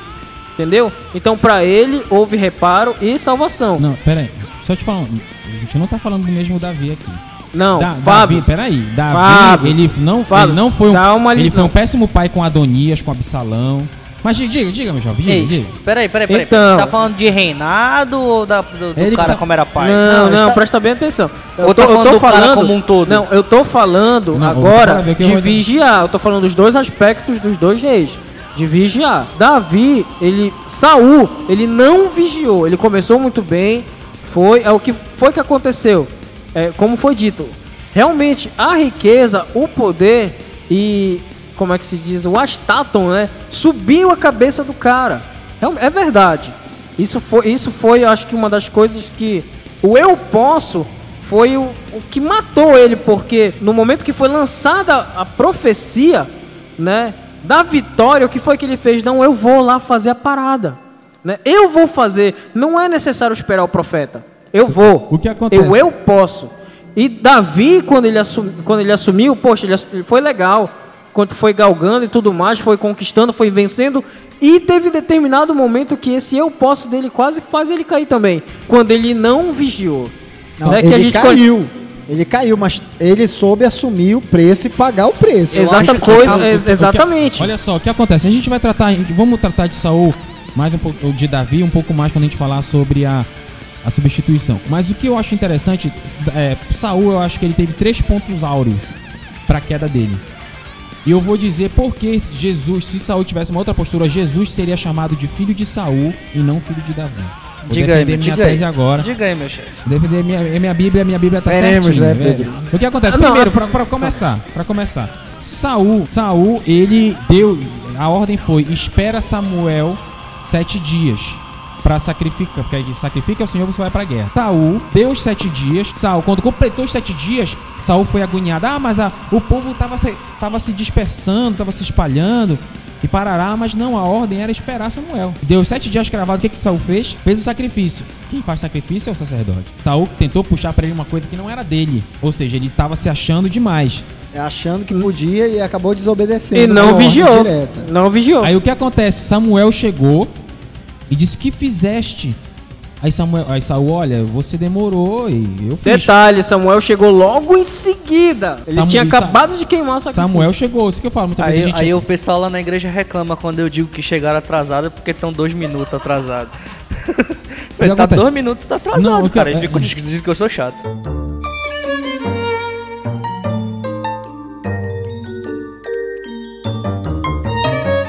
Entendeu? Então, pra ele, houve reparo e salvação. Não, pera aí. Só te falando. A gente não tá falando do mesmo Davi aqui. Não, Da- Fábio. Davi, peraí. Davi, Fábio. ele não, Fábio, ele não foi um, ele foi um péssimo pai com Adonias, com Absalão. Mas diga, diga, meu jovem, diga, Ei, diga. peraí, peraí, peraí. Então. Você tá falando de reinado ou da, do, do cara tá- como era pai? Não, Não, não, presta bem atenção. Ou tá falando do cara como um todo? Não, eu tô falando Não, agora que eu de vou- vigiar. Eu tô falando dos dois aspectos dos dois reis. De vigiar. Davi, ele. Saul, ele não vigiou. Ele começou muito bem. Foi. É o que foi que aconteceu. É, como foi dito. Realmente, a riqueza, o poder e. Como é que se diz? O astaton, né? Subiu a cabeça do cara. Real- É verdade. Isso foi, isso foi, acho que uma das coisas que o eu posso foi o, o que matou ele, porque no momento que foi lançada a profecia, né, da vitória, o que foi que ele fez? Não, eu vou lá fazer a parada, né? Eu vou fazer, não é necessário esperar o profeta. Eu vou. O que acontece? Eu, eu posso. E Davi, quando ele, assumi, quando ele assumiu, poxa, ele foi legal. Quando foi galgando e tudo mais, foi conquistando, foi vencendo. E teve determinado momento que esse eu posso dele quase faz ele cair também. Quando ele não vigiou. Não, Né, que ele a gente caiu. Ele caiu, mas ele soube assumir o preço e pagar o preço. Exata coisa, que- exatamente. olha só, o que acontece? A gente vai tratar, vamos tratar de Saul mais um pouco, de Davi um pouco mais quando a gente falar sobre a, a substituição. Mas o que eu acho interessante, é, Saul, eu acho que ele teve três pontos áureos para a queda dele. E eu vou dizer por que Jesus, se Saul tivesse uma outra postura, Jesus seria chamado de filho de Saul e não filho de Davi. Vou Diga aí, defender minha diga aí. tese agora. Diga aí, meu chefe. Defender minha, minha Bíblia, minha Bíblia tá Veremos, certinho, né, velho. Pedro? O que acontece? Ah, não, Primeiro, a- pra, pra começar, pra começar. Saul, Saul, ele deu, a ordem foi, espera Samuel sete dias pra sacrificar, porque aí sacrifica o Senhor, você vai pra guerra. Saul deu os sete dias, Saul, quando completou os sete dias, Saul foi agoniado, ah, mas a- o povo tava se, tava se dispersando, tava se espalhando, e parará, mas não, a ordem era esperar Samuel. Deu sete dias cravado, o que que Saul fez? Fez o sacrifício. Quem faz sacrifício é o sacerdote. Saul tentou puxar pra ele uma coisa que não era dele, ou seja, ele tava se achando demais. É achando que podia e acabou desobedecendo. E não vigiou. direta. Não vigiou. Aí o que acontece? Samuel chegou e disse: Que fizeste? Aí Samuel, aí Saul, olha, você demorou e eu fiz. Detalhe, Samuel chegou logo em seguida. Ele Samu- tinha Sa- acabado de queimar o sacrifício. Samuel chegou, isso que eu falo. Muita vez Aí, gente. aí o pessoal lá na igreja reclama quando eu digo que chegaram atrasado porque estão dois minutos atrasados. tá dois minutos tá atrasado, Não, cara. Ele é- diz, diz que eu sou chato.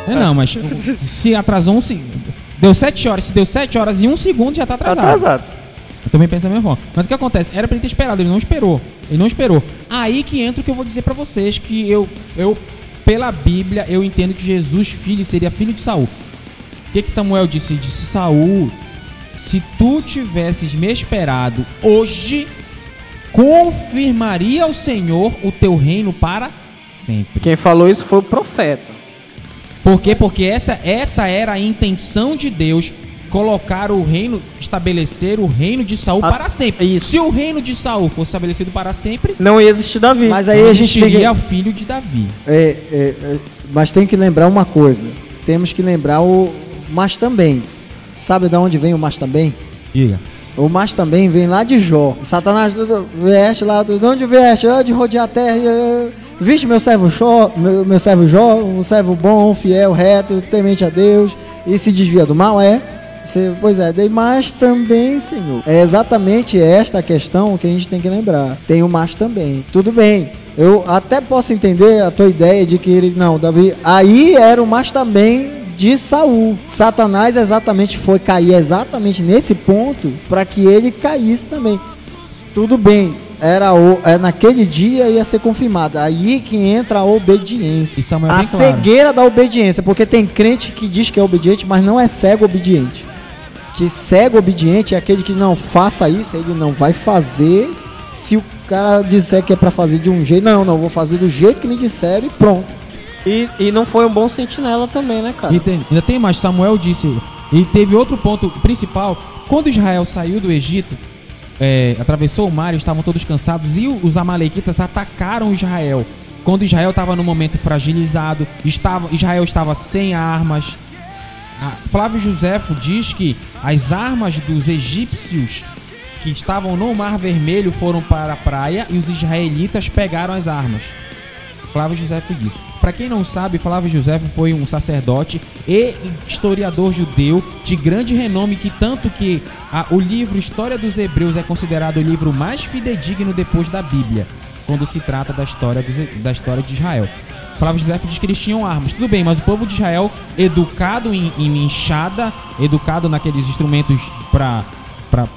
É, não, mas se atrasou um segundo. Deu sete horas, se deu sete horas e um segundo já tá Tá atrasado. atrasado. Eu também penso da mesma forma. Mas o que acontece? Era pra ele ter esperado, ele não esperou. Ele não esperou. Aí que entra o que eu vou dizer pra vocês, que eu, eu pela Bíblia, eu entendo que Jesus, filho, seria filho de Saul. O que, que Samuel disse? Ele disse, Saul, se tu tivesses me esperado hoje, confirmaria ao Senhor o teu reino para sempre. Quem falou isso foi o profeta. Por quê? Porque essa, essa era a intenção de Deus colocar o reino, estabelecer o reino de Saul Ah, para sempre. isso. Se o reino de Saul fosse estabelecido para sempre, Não ia existir Davi. Mas aí não a gente fica- o filho de Davi. É, é, é, mas tem que lembrar uma coisa. Temos que lembrar o mas também. Sabe de onde vem o mas também? Diga. O mas também vem lá de Jó. Satanás do- do- vieste lá, do- de onde vieste? Ah, de rodear a terra. eh, Viste meu servo Jó, meu, meu servo Jó, um servo bom, fiel, reto, temente a Deus e se desvia do mal, é? Pois é, mas também, Senhor. É exatamente esta questão que a gente tem que lembrar. Tem o mas também. Tudo bem. Eu até posso entender a tua ideia de que ele. Não, Davi. Aí era o mas também de Saul. Satanás exatamente foi cair exatamente nesse ponto para que ele caísse também. Tudo bem. Era o, é, naquele dia ia ser confirmado. Aí que entra a obediência. E Samuel a bem claro. cegueira da obediência, porque tem crente que diz que é obediente, mas não é cego obediente. Que cego obediente é aquele que não faça isso, ele não vai fazer. Se o cara disser que é pra fazer de um jeito, não, não, vou fazer do jeito que me disseram e pronto. E, e não foi um bom sentinela também, né, cara? E tem- ainda tem mais, Samuel disse. E teve outro ponto principal. Quando Israel saiu do Egito, é, atravessou o mar, eles estavam todos cansados e os amalequitas atacaram Israel. Quando Israel estava no momento fragilizado, estava, Israel estava sem armas. Ah, Flávio Josefo diz que as armas dos egípcios que estavam no Mar Vermelho foram para a praia e os israelitas pegaram as armas. Flávio disse. Para quem não sabe, Flávio Josefo foi um sacerdote e historiador judeu de grande renome, que tanto que a- o livro História dos Hebreus é considerado o livro mais fidedigno depois da Bíblia, quando se trata da história, dos- da história de Israel. Flávio Josefo diz que eles tinham armas. Tudo bem, mas o povo de Israel, educado em, em enxada, educado naqueles instrumentos para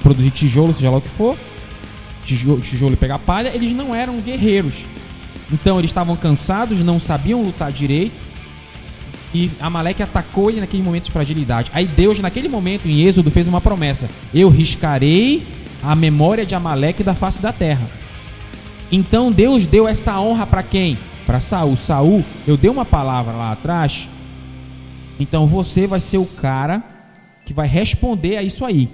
produzir tijolo, seja lá o que for, tijolo, tijolo e pegar palha, eles não eram guerreiros. Então eles estavam cansados, não sabiam lutar direito. E Amaleque atacou ele naquele momento de fragilidade. Aí Deus, naquele momento, em Êxodo, fez uma promessa: Eu riscarei a memória de Amaleque da face da terra. Então Deus deu essa honra para quem? Para Saul. Saul, eu dei uma palavra lá atrás. Então você vai ser o cara que vai responder a isso aí.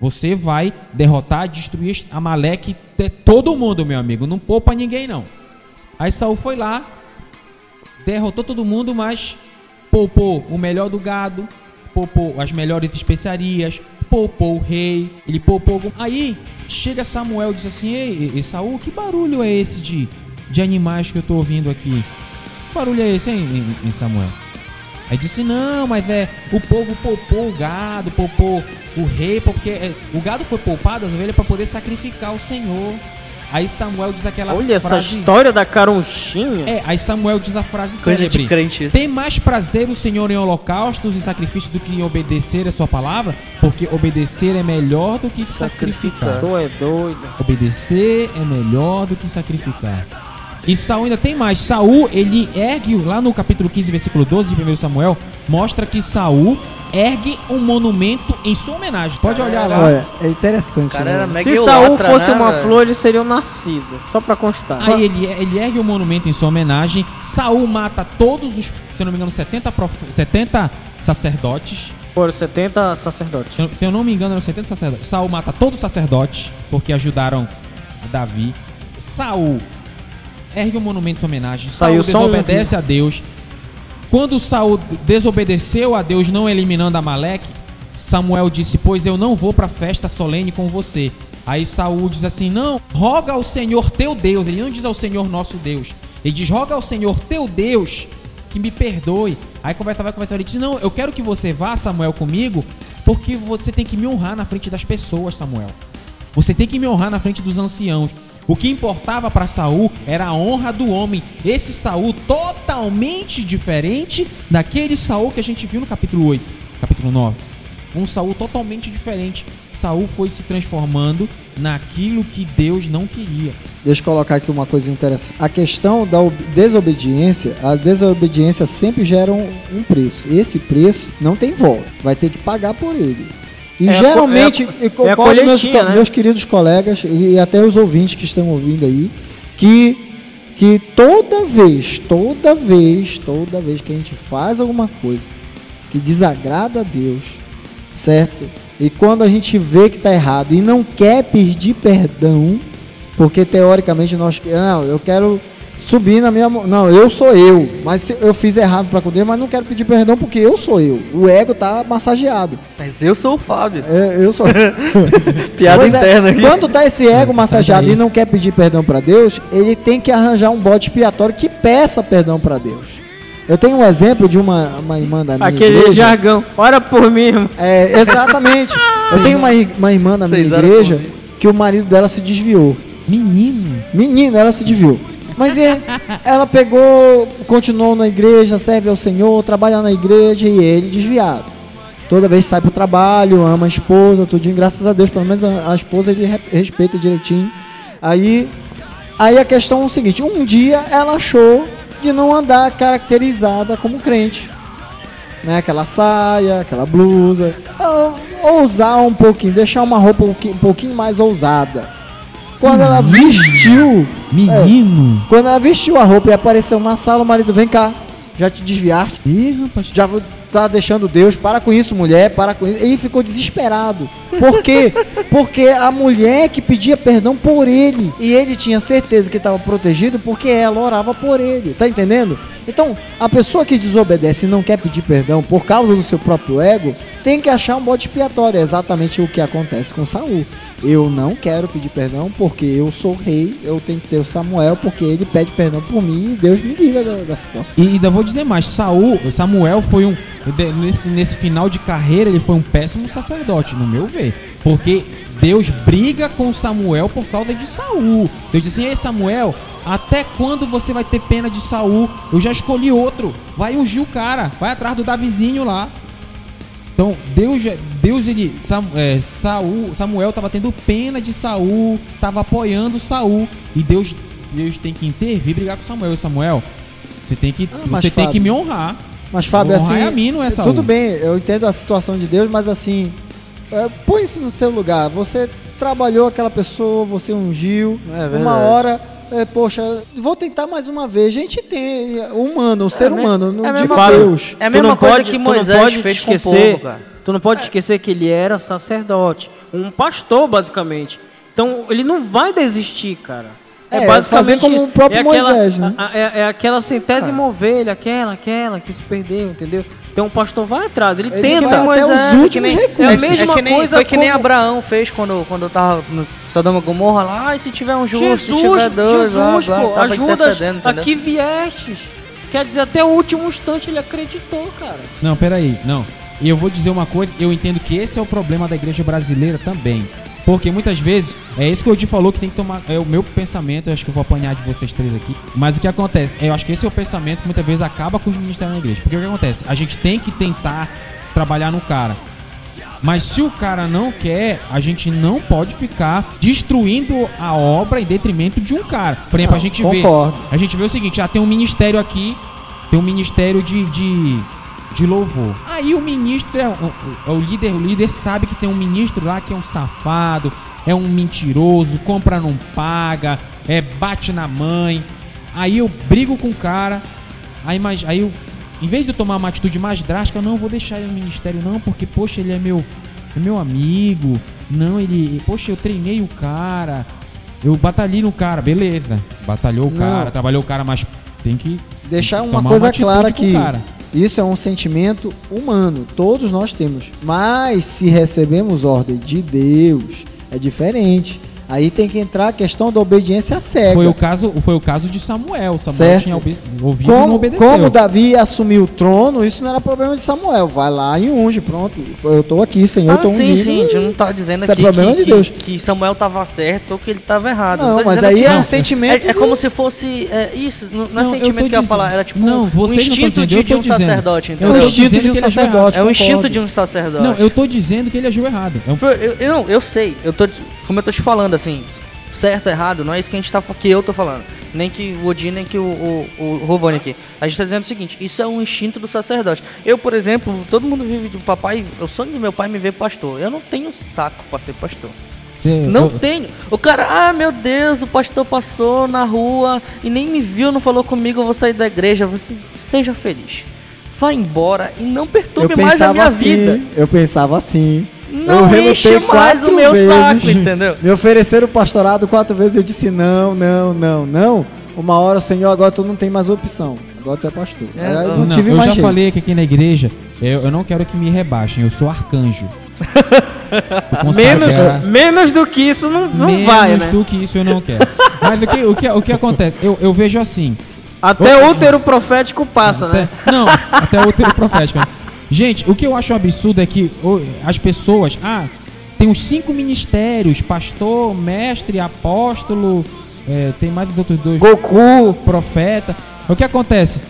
Você vai derrotar, destruir Amaleque, todo mundo, meu amigo. Não poupa ninguém não. Aí Saul foi lá, derrotou todo mundo, mas poupou o melhor do gado, poupou as melhores especiarias, poupou o rei, ele poupou. Aí chega Samuel e diz assim: Ei, Saul, que barulho é esse de, de animais que eu tô ouvindo aqui? Que barulho é esse, hein, Samuel? Aí disse: Não, mas é o povo poupou o gado, poupou o rei, porque é, o gado foi poupado, as ovelhas, para poder sacrificar o Senhor. Aí Samuel diz aquela Olha essa frase. história da caronchinha. É, aí Samuel diz a frase Coisa célebre. de crente isso. Tem mais prazer o Senhor em holocaustos e sacrifícios do que em obedecer a sua palavra? Porque obedecer é melhor do que sacrificar. Tu é doido. Obedecer é melhor do que sacrificar. E Saul ainda tem mais. Saul, ele ergue, lá no capítulo 15, versículo 12 de 1 Samuel, mostra que Saul ergue um monumento em sua homenagem. Pode olhar lá. Olha, é interessante. Cara né? era mega Se Saul fosse né, uma velho? flor, ele seria um narciso. Só pra constar. Aí ele, ele ergue um monumento em sua homenagem. Saul mata todos os, se eu não me engano, 70, prof, 70 sacerdotes. Foram 70 sacerdotes. Se eu, se eu não me engano, eram 70 sacerdotes. Saul mata todos os sacerdotes porque ajudaram Davi. Saul ergue um monumento em homenagem. Saiu Saul só um desobedece a Deus. Quando Saul desobedeceu a Deus, não eliminando Amaleque, Samuel disse: Pois eu não vou para a festa solene com você. Aí Saul diz assim: Não, roga ao Senhor teu Deus. Ele não diz ao Senhor nosso Deus. Ele diz: Roga ao Senhor teu Deus que me perdoe. Aí conversa vai, conversa vai. Ele diz: Não, eu quero que você vá, Samuel, comigo, porque você tem que me honrar na frente das pessoas, Samuel. Você tem que me honrar na frente dos anciãos. O que importava para Saul era a honra do homem. Esse Saul totalmente diferente daquele Saul que a gente viu no capítulo 8, capítulo 9. Um Saul totalmente diferente. Saul foi se transformando naquilo que Deus não queria. Deixa eu colocar aqui uma coisa interessante. A questão da ob- desobediência, a desobediência sempre gera um, um preço. Esse preço não tem volta. Vai ter que pagar por ele. E É a co- geralmente, é eu concordo é meus, né? meus queridos colegas e até os ouvintes que estão ouvindo aí, que, que toda vez, toda vez, toda vez que a gente faz alguma coisa que desagrada a Deus, certo? E quando a gente vê que está errado e não quer pedir perdão, porque teoricamente nós não, eu quero subir na minha mão. Não, eu sou eu. Mas eu fiz errado pra com Deus, mas não quero pedir perdão porque eu sou eu. O ego tá massageado. Mas eu sou o Fábio. É, eu sou. Piada Pois é, interna aqui. Quando tá esse ego massageado e não quer pedir perdão pra Deus, ele tem que arranjar um bode expiatório que peça perdão pra Deus. Eu tenho um exemplo de uma, uma irmã da minha Aquele igreja. jargão. Ora por mim, irmão. É, exatamente. Eu tenho uma, uma irmã da minha igreja que o marido dela se desviou. Menino. Menina, ela se desviou. Mas é, ela pegou, continuou na igreja, serve ao Senhor, trabalha na igreja e ele desviado. Toda vez sai pro trabalho, ama a esposa, tudinho, graças a Deus, pelo menos a, a esposa ele re- respeita direitinho. Aí, aí a questão é o seguinte: um dia ela achou de não andar caracterizada como crente. Né, aquela saia, aquela blusa, ou- ousar um pouquinho, deixar uma roupa um pouquinho mais ousada. Quando ela vestiu, Menino. quando ela vestiu a roupa e apareceu na sala, o marido vem cá, já te desviaste, Ih, rapaz. já tá deixando Deus, para com isso, mulher, para com isso. Ele ficou desesperado. Por quê? Porque a mulher que pedia perdão por ele, e ele tinha certeza que estava protegido porque ela orava por ele, tá entendendo? Então, a pessoa que desobedece e não quer pedir perdão por causa do seu próprio ego, tem que achar um bode expiatório. É exatamente o que acontece com Saul. Eu não quero pedir perdão porque eu sou rei, eu tenho que ter o Samuel porque ele pede perdão por mim e Deus me livra da, da situação. E ainda vou dizer mais, Saul, Samuel foi um. Nesse, nesse final de carreira, ele foi um péssimo sacerdote, no meu ver. Porque Deus briga com Samuel por causa de Saul. Deus disse assim, ei Samuel, até quando você vai ter pena de Saul? Eu já escolhi outro. Vai ungir o cara, vai atrás do Davizinho lá. Então, Deus, já- Deus ele, Sam, é, Saul, Samuel estava tendo pena de Saul, estava apoiando Saul e Deus, Deus tem que intervir, e brigar com Samuel. E Samuel, você tem que, Ah, mas você tem Fábio, que me honrar. Mas Fábio, Honrar assim, é a mim, não é Saul. tudo bem, eu entendo a situação de Deus, mas assim, é, põe-se no seu lugar. Você trabalhou aquela pessoa, você ungiu, É verdade. uma hora, é, poxa, vou tentar mais uma vez. A gente tem é, humano, o ser me- humano, não é a digo mesma coisa. Deus. É a Tu mesma coisa pode- que Moisés pode fez te com o esquecer- povo, cara. Tu não pode esquecer que ele era sacerdote, um pastor, basicamente. Então, ele não vai desistir, cara. É, fazer como isso. o próprio é aquela, Moisés, né? a- a- é, é aquela centésima ovelha, aquela, aquela que se perdeu, entendeu? Então o pastor vai atrás, ele, Ele tenta. vai até os é que últimos nem- recursos. É a É mesma que nem, coisa foi que nem como- Abraão fez quando, quando tava no Sodoma e Gomorra lá. Ah, e se tiver um justo, se Jesus, tiver dois, Jesus, lá, pô, ajuda, aqui viestes. Quer dizer, até o último instante ele acreditou, cara. Não, peraí, não. E eu vou dizer uma coisa, eu entendo que esse é o problema da igreja brasileira também. Porque muitas vezes, é isso que o Di falou que tem que tomar. É o meu pensamento, eu acho que eu vou apanhar de vocês três aqui. Mas o que acontece? Eu acho que esse é o pensamento que muitas vezes acaba com os ministérios na igreja. Porque o que acontece? A gente tem que tentar trabalhar no cara. Mas se o cara não quer, a gente não pode ficar destruindo a obra em detrimento de um cara. Por exemplo, Não, a gente concordo. vê. A gente vê o seguinte, já tem um ministério aqui, tem um ministério de, de, de louvor. Aí o ministro é o, o- líder, o líder sabe que tem um ministro lá que é um safado, é um mentiroso, compra não paga, é bate na mãe. Aí eu brigo com o cara, aí mas aí eu em vez de eu tomar uma atitude mais drástica, eu não vou deixar ele no ministério não, porque poxa, ele é meu é meu amigo. Não, ele, poxa, eu treinei o cara. Eu batalhei no cara, beleza. Batalhou o Não. cara, trabalhou o cara, mas tem que Deixar uma tomar coisa atitude clara com o aqui. cara. Isso é um sentimento humano, todos nós temos. Mas se recebemos ordem de Deus, é diferente. Aí tem que entrar a questão da obediência cega. Foi o caso, foi o caso de Samuel. Samuel Certo. tinha ouvido e não como, obedeceu. como Davi assumiu o trono, isso não era problema de Samuel. Vai lá e unge, pronto. Eu tô aqui, Senhor, eu Ah, tô sim, ungindo. sim, a gente não tá dizendo Isso é aqui problema que, de que- Deus. que Samuel tava certo ou que ele tava errado. Não, tô mas dizendo aí que é um não. sentimento É, é como se fosse é, isso, não, não é Não, sentimento que eu ia falar, era tipo Não, um, um não instinto entendendo, de, eu de um dizendo. sacerdote, É entendeu? o tô instinto dizendo de um que agiu sacerdote. É um instinto de um sacerdote. Não, eu tô dizendo que ele agiu errado. É um- Eu, eu, não, eu sei, eu tô, como eu tô te falando, assim, certo, errado, não é isso que a gente tá que eu tô falando. Nem que o Odin, nem que o, o, o Rovani aqui. A gente tá dizendo o seguinte, isso é um instinto do sacerdote. Eu, por exemplo, todo mundo vive do papai, o sonho do meu pai é me ver pastor. Eu não tenho saco pra ser pastor. é, Não eu- tenho. O cara, ah, meu Deus, o pastor passou na rua e nem me viu, não falou comigo, eu vou sair da igreja. Você seja feliz. Vá embora e não perturbe mais a minha assim, vida. eu pensava assim. Não eu enche mais o meu vezes. saco, entendeu? Me ofereceram o pastorado quatro vezes, eu disse não, não, não, não. uma hora, Senhor, agora tu não tem mais opção. Agora tu é pastor. É, eu não, não, tive eu mais já jeito. falei que aqui na igreja, eu, eu não quero que me rebaixem, eu sou arcanjo. Menos, menos do que isso não, não menos vai, né? do que isso eu não quero. Mas o que, o que, o que acontece? Eu, eu vejo assim. Até Ô, útero profético passa, né? Até- não, até o útero profético. Gente, o que eu acho um absurdo é que as pessoas. Ah, tem uns cinco ministérios: pastor, mestre, apóstolo. é, tem mais os outros dois. Goku. Profeta. O que acontece?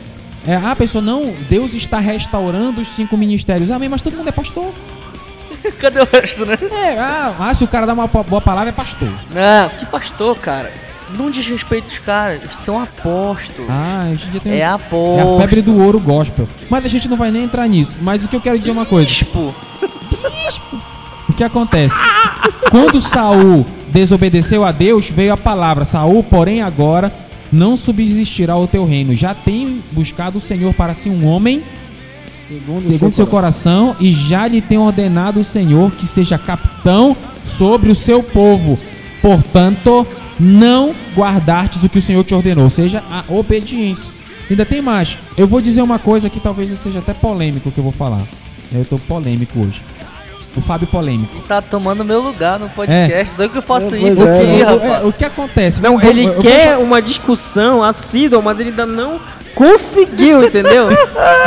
É, ah, a pessoa, não, Deus está restaurando os cinco ministérios. Amém, mas todo mundo é pastor. Cadê o resto, né? É, ah, ah, se o cara dá uma boa palavra, é pastor. Não, que pastor, cara. Não desrespeita os caras, eles são apóstolos. Ah, a gente já tem é É a febre do ouro gospel. Mas a gente não vai nem entrar nisso. Mas o que eu quero dizer é uma coisa. Tipo, O que acontece? Quando Saul desobedeceu a Deus, veio a palavra: Saul, porém, agora não subsistirá o teu reino. Já tem buscado o Senhor para si um homem, Segundo, o segundo seu coração, e já lhe tem ordenado o Senhor que seja capitão sobre o seu povo. Portanto, não guardastes o que o Senhor te ordenou, ou seja, a obediência. Ainda tem mais. Eu vou dizer uma coisa que talvez seja até polêmico que eu vou falar. Eu tô polêmico hoje. O Fábio polêmico. ele tá tomando meu lugar no podcast. Só que eu faço É, isso é, aqui? O- rapaz. o, o que acontece? Não, Eu- ele eu- eu quer uma discussão assídua, mas ele ainda não conseguiu, entendeu?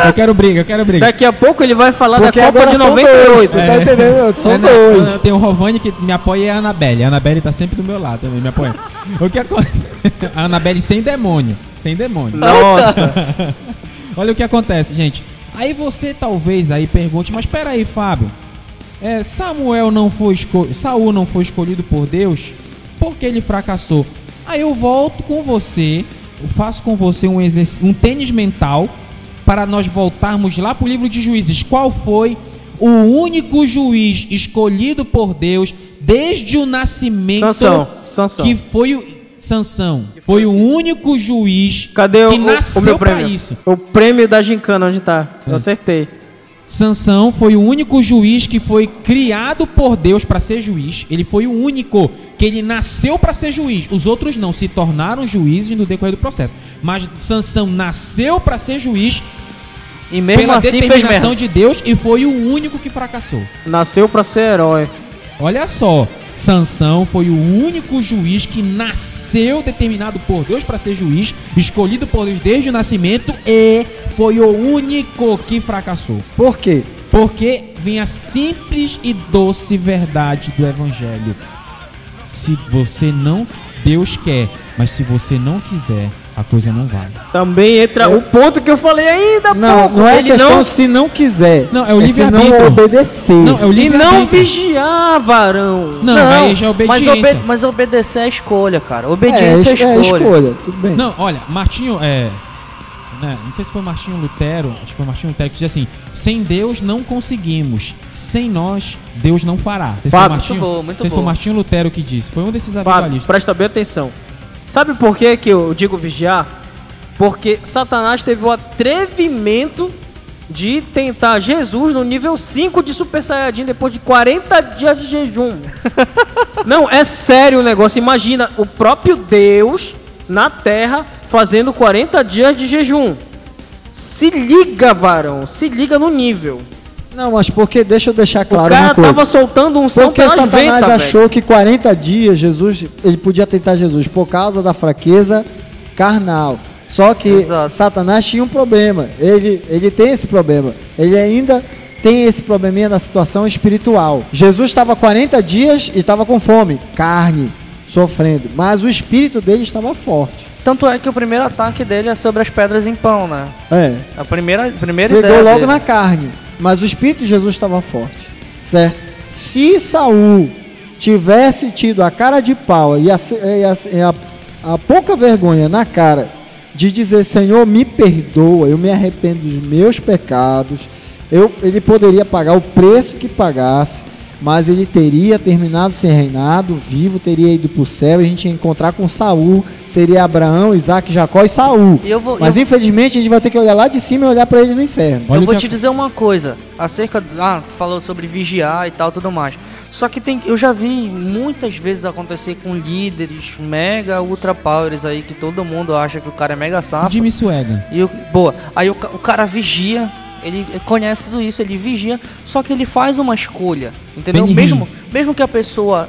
Eu quero briga, eu quero briga. Daqui a pouco ele vai falar Porque da Copa agora de são 98. dois, tu tá entendendo? São É, dois. eu- Tem o Rovani que me apoia e a Anabelle. A Anabelle tá sempre do meu lado também, me apoia. O que acontece? A Anabelle sem demônio. Sem demônio. Nossa. Olha o que acontece, gente. Aí você talvez aí pergunte, mas espera aí, Fábio. É, Samuel não foi esco... Saul não foi escolhido por Deus porque ele fracassou. Aí eu volto com você, eu faço com você um, um tênis mental para nós voltarmos lá pro livro de Juízes. Qual foi o único juiz escolhido por Deus desde o nascimento Sansão, Sansão. que foi o Sansão. Foi o único juiz Cadê o, que o- nasceu o prêmio? isso. O prêmio da gincana, onde tá? Eu É. acertei. Sansão foi o único juiz que foi criado por Deus para ser juiz. Ele foi o único que ele nasceu para ser juiz. Os outros não se tornaram juízes no decorrer do processo. Mas Sansão nasceu para ser juiz E mesmo pela assim determinação de Deus e foi o único que fracassou. Nasceu pra ser herói. Olha só, Sansão foi o único juiz que nasceu determinado por Deus para ser juiz, escolhido por Deus desde o nascimento e foi o único que fracassou. Por quê? Porque vem a simples e doce verdade do evangelho. Se você não, Deus quer, mas se você não quiser, a coisa não vai. Também entra o ponto que eu falei ainda, Não, pouco. não é ele questão não, se não quiser. Não, é o se não obedecer. Não, é o e livre não vigiar, varão. Não, aí já é mas, obediência. obe- mas obedecer é a escolha, cara. é, Obediência é, é escolha. escolha. Tudo bem. Não, olha, Martinho, é. né, não sei se foi Martinho Lutero, acho que foi Martinho Lutero que diz assim: sem Deus não conseguimos, sem nós Deus não fará. Não sei se foi Fábio, Martinho, muito boa, muito não se foi. Martinho Lutero que disse, foi um desses Fábio, avivalistas. presta bem atenção. Sabe por que, que eu digo vigiar? Porque Satanás teve o atrevimento de tentar Jesus no nível 5 de Super Saiyajin depois de 40 dias de jejum. Não, é sério o negócio. Imagina o próprio Deus na Terra fazendo 40 dias de jejum. Se liga, varão. Se liga no nível. Não, mas porque deixa eu deixar claro o cara uma coisa. tava soltando um som Porque Satanás ventas, achou velho. que 40 dias Jesus, ele podia tentar Jesus por causa da fraqueza carnal. Só que Exato. Satanás tinha um problema. Ele, ele tem esse problema. Ele ainda tem esse probleminha da situação espiritual. Jesus estava 40 dias e estava com fome, carne, sofrendo. Mas o espírito dele estava forte. Tanto é que o primeiro ataque dele é sobre as pedras em pão, né? É. A primeira, a primeira Pegou ideia logo dele. na carne, mas o espírito de Jesus estava forte, certo? Se Saul tivesse tido a cara de pau e a, e a- a- a pouca vergonha na cara de dizer Senhor me perdoa, eu me arrependo dos meus pecados, eu, ele poderia pagar o preço que pagasse, mas ele teria terminado sem reinado, vivo, teria ido para o céu, e a gente ia encontrar com Saul, seria Abraão, Isaac, Jacó e Saul. E eu vou, Mas eu, infelizmente a gente vai ter que olhar lá de cima e olhar para ele no inferno. Olha eu vou que te dizer uma coisa. Acerca. Ah, falou sobre vigiar e tal, tudo mais. Só que tem, eu já vi muitas vezes acontecer com líderes mega ultra powers aí que todo mundo acha que o cara é mega safo. Jimmy Swagger. E o, boa, aí o, o cara vigia, ele conhece tudo isso, ele vigia, só que ele faz uma escolha, entendeu? Benny Mesmo, mesmo que a pessoa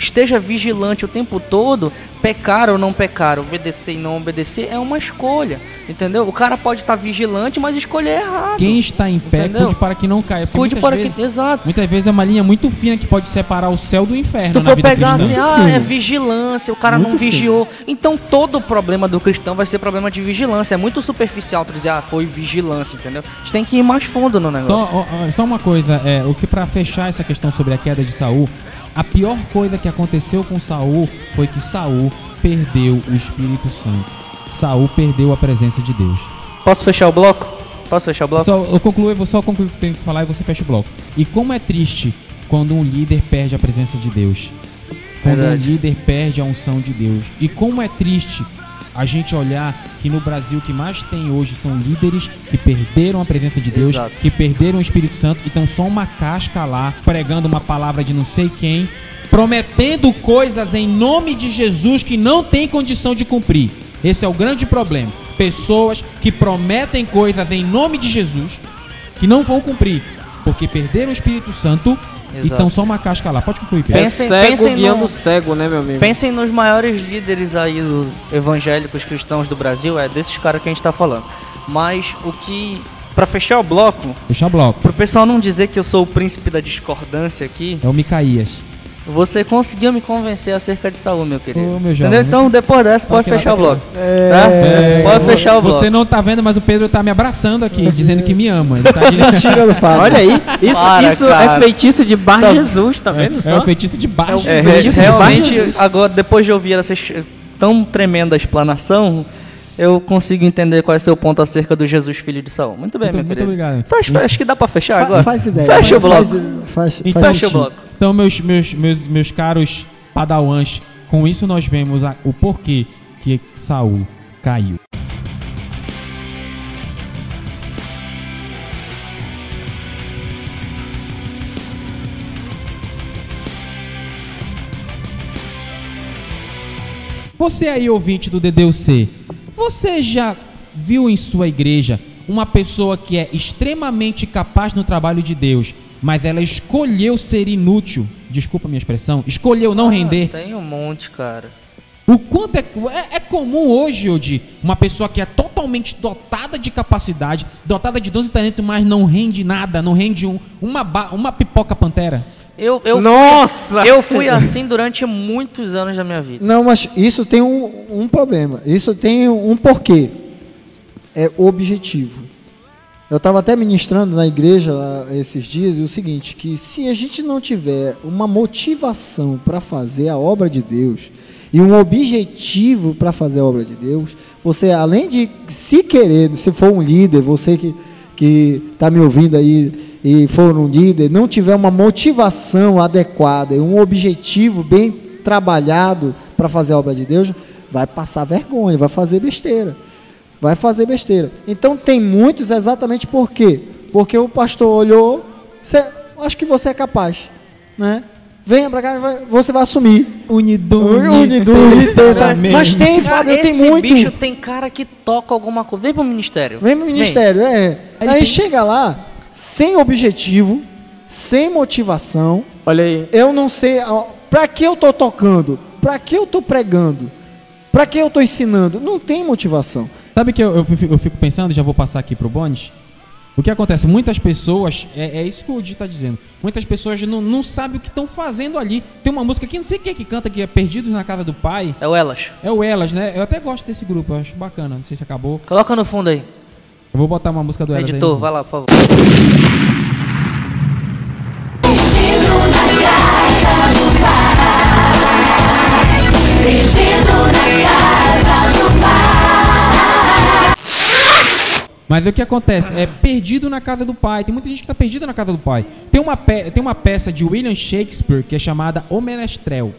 esteja vigilante o tempo todo, pecar ou não pecar, obedecer e não obedecer é uma escolha, entendeu? O cara pode estar vigilante, mas escolher errado. Quem está em pé, Entendeu? cuide para que não caia. Porque Cuide para vezes, que. Exato. Muitas vezes é uma linha muito fina que pode separar o céu do inferno Se tu for pegar cristã. assim, Muito ah, é fino. vigilância, o cara Muito não fino. vigiou. Então todo o problema do cristão vai ser problema de vigilância. É muito superficial tu dizer, ah, foi vigilância, entendeu? A gente tem que ir mais fundo no negócio. Só, ó, ó, só uma coisa, é, o que para fechar essa questão sobre a queda de Saul, a pior coisa que aconteceu com Saul foi que Saul perdeu o Espírito Santo. Saul perdeu a presença de Deus. Posso fechar o bloco? Posso fechar o bloco? Só, eu concluo, eu vou só concluir o que tenho que falar e você fecha o bloco. E como é triste quando um líder perde a presença de Deus. Quando Verdade. um líder perde a unção de Deus. E como é triste a gente olhar que no Brasil o que mais tem hoje são líderes que perderam a presença de Deus, Exato. que perderam o Espírito Santo e estão só uma casca lá, pregando uma palavra de não sei quem, prometendo coisas em nome de Jesus que não tem condição de cumprir. Esse é o grande problema. Pessoas que prometem coisas em nome de Jesus que não vão cumprir, porque perderam o Espírito Santo Exato. estão só uma casca lá. Pode concluir, Pedro. É Pensem- cego pensem guiando no- cego, né, meu amigo? Pensem nos maiores líderes aí do- evangélicos cristãos do Brasil, é desses caras que a gente tá falando. Mas o que. Pra fechar o bloco, Fechar o bloco. pro pessoal não dizer que eu sou o príncipe da discordância aqui, É o Micaías. Você conseguiu me convencer acerca de Saúl, meu querido. Ô, meu jovem. Entendeu? Então depois dessa pode aqui, fechar o bloco. Tá? Pode fechar o bloco. Você não tá vendo, mas o Pedro tá me abraçando aqui, dizendo que me ama. Ele tá Mentira do Fábio. Olha aí, isso, Para, isso é feitiço de Bar Tá. Jesus, tá vendo é, só? o feitiço de baixo. É, feitiço de realmente, Bar Jesus. agora, depois de ouvir essa tão tremenda explanação, eu consigo entender qual é o seu ponto acerca do Jesus filho de Saul. Muito bem, Muito- meu muito querido. obrigado. Faz, faz- acho que dá pra fechar Fa- agora. faz ideia. Fecha o faz, bloco. Faz, faz, Então, faz Fecha o bloco. Então, meus, meus, meus, meus caros padawans, com isso nós vemos a- o porquê que Saul caiu. Você aí, ouvinte do DDUC, você já viu em sua igreja uma pessoa que é extremamente capaz no trabalho de Deus, mas ela escolheu ser inútil? Desculpa a minha expressão, escolheu não render. Ah, tem um monte, cara. O quanto é, é, é comum hoje, Odi, uma pessoa que é totalmente dotada de capacidade, dotada de dons e talento, mas não rende nada, não rende um- uma, ba- uma pipoca pantera? Eu, eu, Nossa! eu fui assim durante muitos anos da minha vida. Não, mas isso tem um, um problema. Isso tem um porquê. É objetivo. Eu estava até ministrando na igreja esses dias e o seguinte, que se a gente não tiver uma motivação para fazer a obra de Deus e um objetivo para fazer a obra de Deus, você além de se querer, se for um líder, você que que está me ouvindo aí e for um líder, não tiver uma motivação adequada um objetivo bem trabalhado para fazer a obra de Deus, vai passar vergonha, vai fazer besteira. Vai fazer besteira. Então tem muitos exatamente por quê? Porque o pastor olhou, "Cê- acho que você é capaz, né? Venha pra cá, vai- você vai assumir. Unidune. Unidune, Exatamente. mas tem, Cara, Fábio, tem esse muito. bicho tem cara que toca alguma coisa. Vem pro ministério. Vem pro ministério, é. Ele Aí tem- chega lá, sem objetivo, sem motivação. Olha aí. Eu não sei pra que eu tô tocando, pra que eu tô pregando, pra que eu tô ensinando. Não tem motivação. Sabe que eu, eu fico- eu fico pensando, já vou passar aqui pro Bones. O que acontece? Muitas pessoas, é, é isso que o Di tá dizendo. Muitas pessoas não, não sabem o que estão fazendo ali. Tem uma música aqui, não sei quem é que canta, que é Perdidos na Casa do Pai. É o Elas. É o Elas, né? Eu até gosto desse grupo, eu acho bacana. Não sei se acabou. Coloca no fundo aí. Eu vou botar uma música do Elas Editor, aí. vai lá, por favor. Mas o que acontece? É perdido na casa do pai. Tem muita gente que tá perdida na casa do pai. Tem uma, tem uma peça de William Shakespeare que é chamada O Menestrel.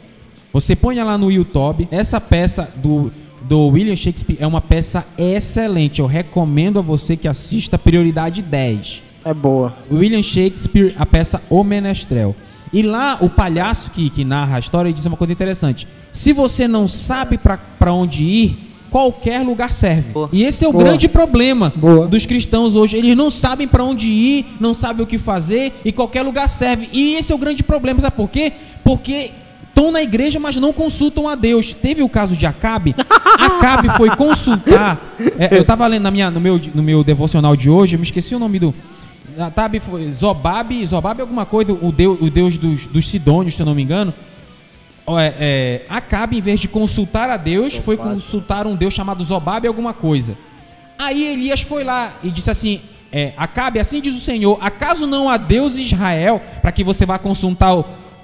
Você põe lá no YouTube. Essa peça do, do William Shakespeare é uma peça excelente. Eu recomendo a você que assista Prioridade 10. É boa. William Shakespeare, a peça O Menestrel. E lá o palhaço que, que narra a história diz uma coisa interessante. Se você não sabe pra onde ir, qualquer lugar serve. Boa. E esse é o Boa. grande problema Boa. dos cristãos hoje. Eles não sabem pra onde ir, não sabem o que fazer e qualquer lugar serve. E esse é o grande problema, sabe por quê? Porque estão na igreja, mas não consultam a Deus. Teve o caso de Acabe. Acabe foi consultar. É, eu tava lendo na minha, no, meu, no meu devocional de hoje, eu me esqueci o nome do. Acabe foi Zobabe, Zobabe é alguma coisa, o deus, o deus dos, dos Sidônios, se eu não me engano. É, é, Acabe, em vez de consultar a Deus, foi consultar um deus chamado Zobabe alguma coisa. Aí Elias foi lá e disse assim: é, Acabe, assim diz o Senhor, acaso não há Deus Israel para que você vá consultar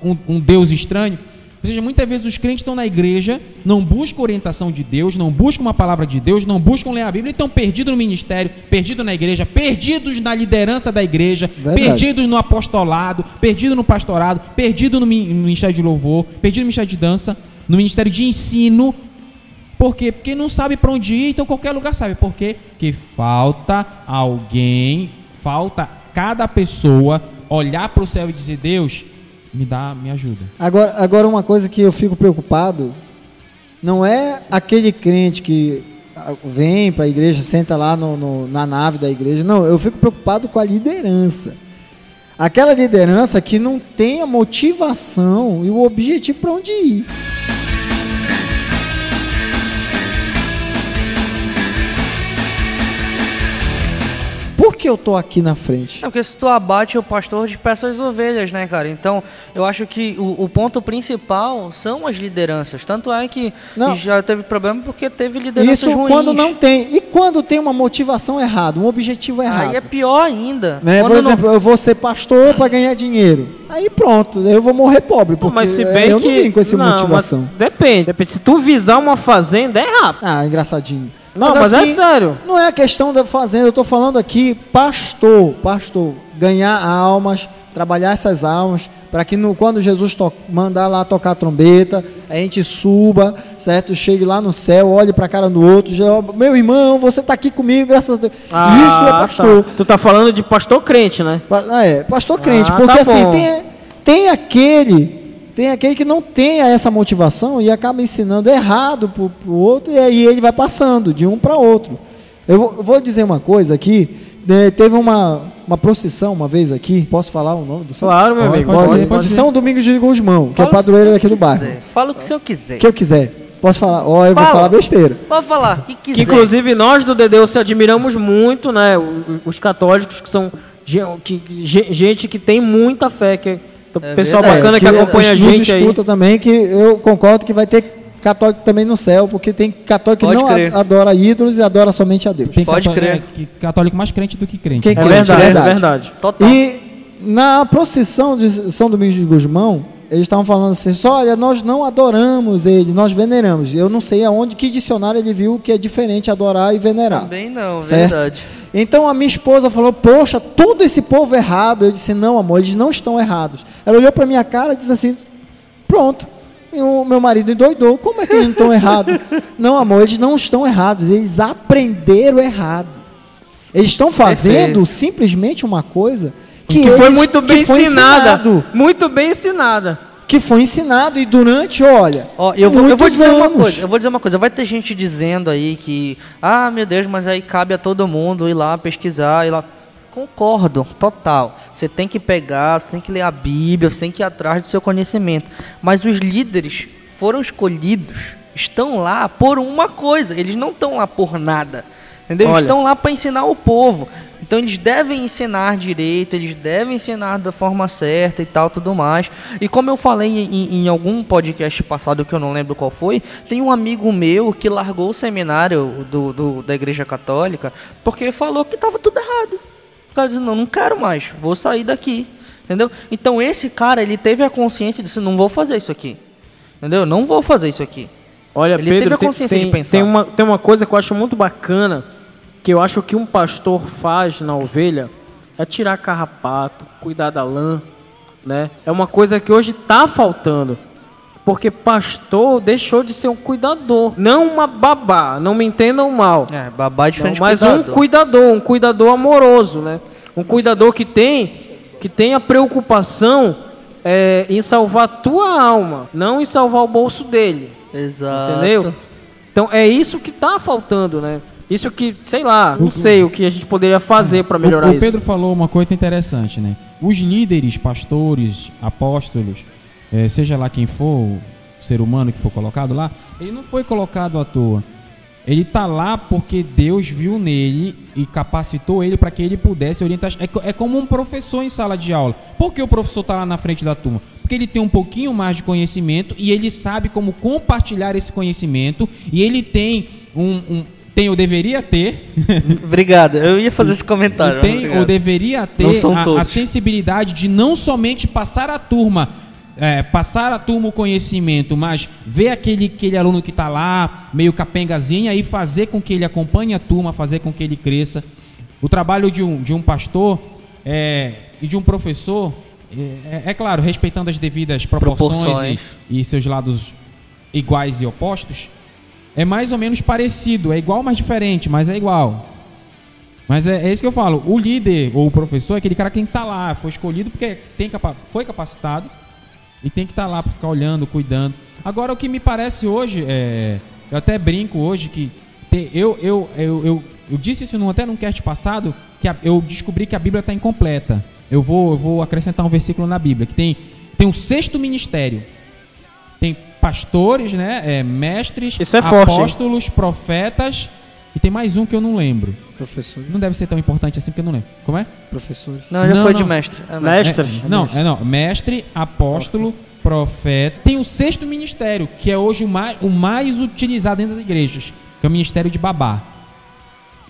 um, um Deus estranho? Ou seja, muitas vezes os crentes estão na igreja, não buscam orientação de Deus, não buscam uma palavra de Deus, não buscam ler a Bíblia, e estão perdidos no ministério, perdidos na igreja, perdidos na liderança da igreja, Verdade. perdidos no apostolado, perdidos no pastorado, perdidos no, mi- no ministério de louvor, perdidos no ministério de dança, no ministério de ensino, por quê? Porque não sabe para onde ir, então qualquer lugar sabe. Por quê? Porque falta alguém, falta cada pessoa olhar para o céu e dizer: Deus, me dá, me ajuda. Agora, agora uma coisa que eu fico preocupado não é aquele crente que ah, vem para a igreja, senta lá no- no- na nave da igreja. Não, eu fico preocupado com a liderança. Aquela liderança que não tem a motivação e o objetivo para onde ir. Que eu tô aqui na frente? É porque se tu abate o pastor, dispersa as ovelhas, né, cara? Então, eu acho que o, o ponto principal são as lideranças. Tanto é que Não. já teve problema porque teve lideranças Isso ruins. quando não tem. E quando tem uma motivação errada, um objetivo errado. Aí é pior ainda. Né? Por não- exemplo, eu vou ser pastor para ganhar dinheiro. Aí pronto, eu vou morrer pobre, porque mas se bem eu que. não vim com essa não, motivação. depende, depende. Se tu visar uma fazenda, é errado. Ah, engraçadinho. Não, mas é sério. Não é a questão da fazenda, eu tô falando aqui, pastor, pastor, ganhar almas, trabalhar essas almas, para que no, quando Jesus to- mandar lá tocar a trombeta, a gente suba, certo? Chegue lá no céu, olhe para a cara do outro, já, meu irmão, você tá aqui comigo, graças a Deus. Isso é pastor. tá. Tu tá falando de pastor crente, né? Ah, É, pastor crente, Ah, porque tá assim, tem, tem aquele, tem aquele que não tem essa motivação e acaba ensinando errado pro, pro outro e aí ele vai passando de um para outro. Eu vou, eu vou dizer uma coisa aqui, né, teve uma, uma procissão uma vez aqui, posso falar o nome do santo? Claro, meu amigo. pode Pode, ser, pode. São Domingos de Gusmão, que é Fala o padroeiro daqui do bairro. Fala o que o senhor quiser. que eu quiser. Posso falar? Ó, eu vou Fala. falar besteira. Pode falar, o que quiser. Que inclusive nós do Dedeu se admiramos muito, né? o- Os católicos que são gente que tem muita fé, que é É pessoal verdade. bacana que, acompanha a gente aí. escuta também, que eu concordo que vai ter católico também no céu, porque tem católico que Pode não crer. adora ídolos e adora somente a Deus. Tem Pode crer. é, que católico mais crente do que crente. Quem É crente, verdade, é verdade. verdade. Total. E na procissão de São Domingos de Gusmão, eles estavam falando assim, só, olha, nós não adoramos ele, nós veneramos. Eu não sei aonde, que dicionário ele viu que é diferente adorar e venerar. Também não, Certo? verdade. Então a minha esposa falou, poxa, todo esse povo errado. Eu disse, não, amor, eles não estão errados. Ela olhou para minha cara e disse assim, pronto. E o meu marido endoidou, como é que eles não estão errados? não, amor, eles não estão errados, eles aprenderam errado. Eles estão fazendo Perfeito. simplesmente uma coisa que, Que foi eles- muito bem foi ensinada. ensinado, Muito bem ensinada. que foi ensinado e durante, olha, Ó, eu vou, eu vou dizer uma anos. coisa, eu vou dizer uma coisa, vai ter gente dizendo aí que, ah, meu Deus, mas aí cabe a todo mundo ir lá pesquisar, ir lá. Concordo, total. Você tem que pegar, você tem que ler a Bíblia, você tem que ir atrás do seu conhecimento. Mas os líderes foram escolhidos, estão lá por uma coisa, eles não estão lá por nada. Entendeu? Eles Olha. estão lá para ensinar o povo. Então eles devem ensinar direito, eles devem ensinar da forma certa e tal, tudo mais. E como eu falei em, em- algum podcast passado que eu não lembro qual foi, tem um amigo meu que largou o seminário do, do- da Igreja Católica porque falou que estava tudo errado. O cara disse, não, não quero mais, vou sair daqui. Entendeu? Então esse cara, ele teve a consciência disse, não vou fazer isso aqui. Entendeu? Não vou fazer isso aqui. Olha, Ele Pedro, teve a tem- consciência de tem, pensar. Tem uma, tem uma coisa que eu acho muito bacana, que eu acho que um pastor faz na ovelha, é tirar carrapato, cuidar da lã, né? É uma coisa que hoje está faltando. Porque pastor deixou de ser um cuidador, não uma babá, não me entendam mal. É, babá é diferente de mas cuidador. um cuidador, um cuidador amoroso, né? Um cuidador que tem que tem a preocupação é, em salvar a tua alma, não em salvar o bolso dele. Exato. Entendeu? Então é isso que tá faltando, né? Isso que, sei lá, não sei o que a gente poderia fazer para melhorar o, o isso. Pedro falou uma coisa interessante, né? Os líderes, pastores, apóstolos, eh, seja lá quem for, o ser humano que for colocado lá, ele não foi colocado à toa. Ele tá lá porque Deus viu nele e capacitou ele para que ele pudesse orientar. É, é como um professor em sala de aula. Por que o professor tá lá na frente da turma? Porque ele tem um pouquinho mais de conhecimento e ele sabe como compartilhar esse conhecimento e ele tem um, um tem ou deveria ter Obrigado. Eu ia fazer esse comentário. tem obrigado. ou deveria ter a, a sensibilidade de não somente passar a turma, é, passar a turma o conhecimento, mas ver aquele, aquele aluno que está lá, meio capengazinha, e fazer com que ele acompanhe a turma, fazer com que ele cresça. O trabalho de um, de um pastor é, e de um professor, é, é claro, respeitando as devidas proporções, Proporções. E, e seus lados iguais e opostos, é mais ou menos parecido. É igual, mas diferente, mas é igual. Mas é, é isso que eu falo. O líder ou o professor é aquele cara que estar lá, foi escolhido porque tem capa foi capacitado e tem que estar lá para ficar olhando, cuidando. Agora, o que me parece hoje, é, eu até brinco hoje que eu, eu, eu, eu, eu disse isso num, até num cast passado, que a- eu descobri que a Bíblia está incompleta. Eu vou, eu vou acrescentar um versículo na Bíblia, que tem, tem um sexto ministério. Tem pastores, né, é, mestres, Isso é forte, apóstolos, profetas, e tem mais um que eu não lembro. Professores. Não deve ser tão importante assim porque eu não lembro. Como é? Professores. Não, já Não, foi não. de mestre. É mestre. Mestre. É, não, é não. Mestre, apóstolo, profeta. Tem o sexto ministério, que é hoje o mais, o mais utilizado dentro das igrejas, que é o ministério de babá.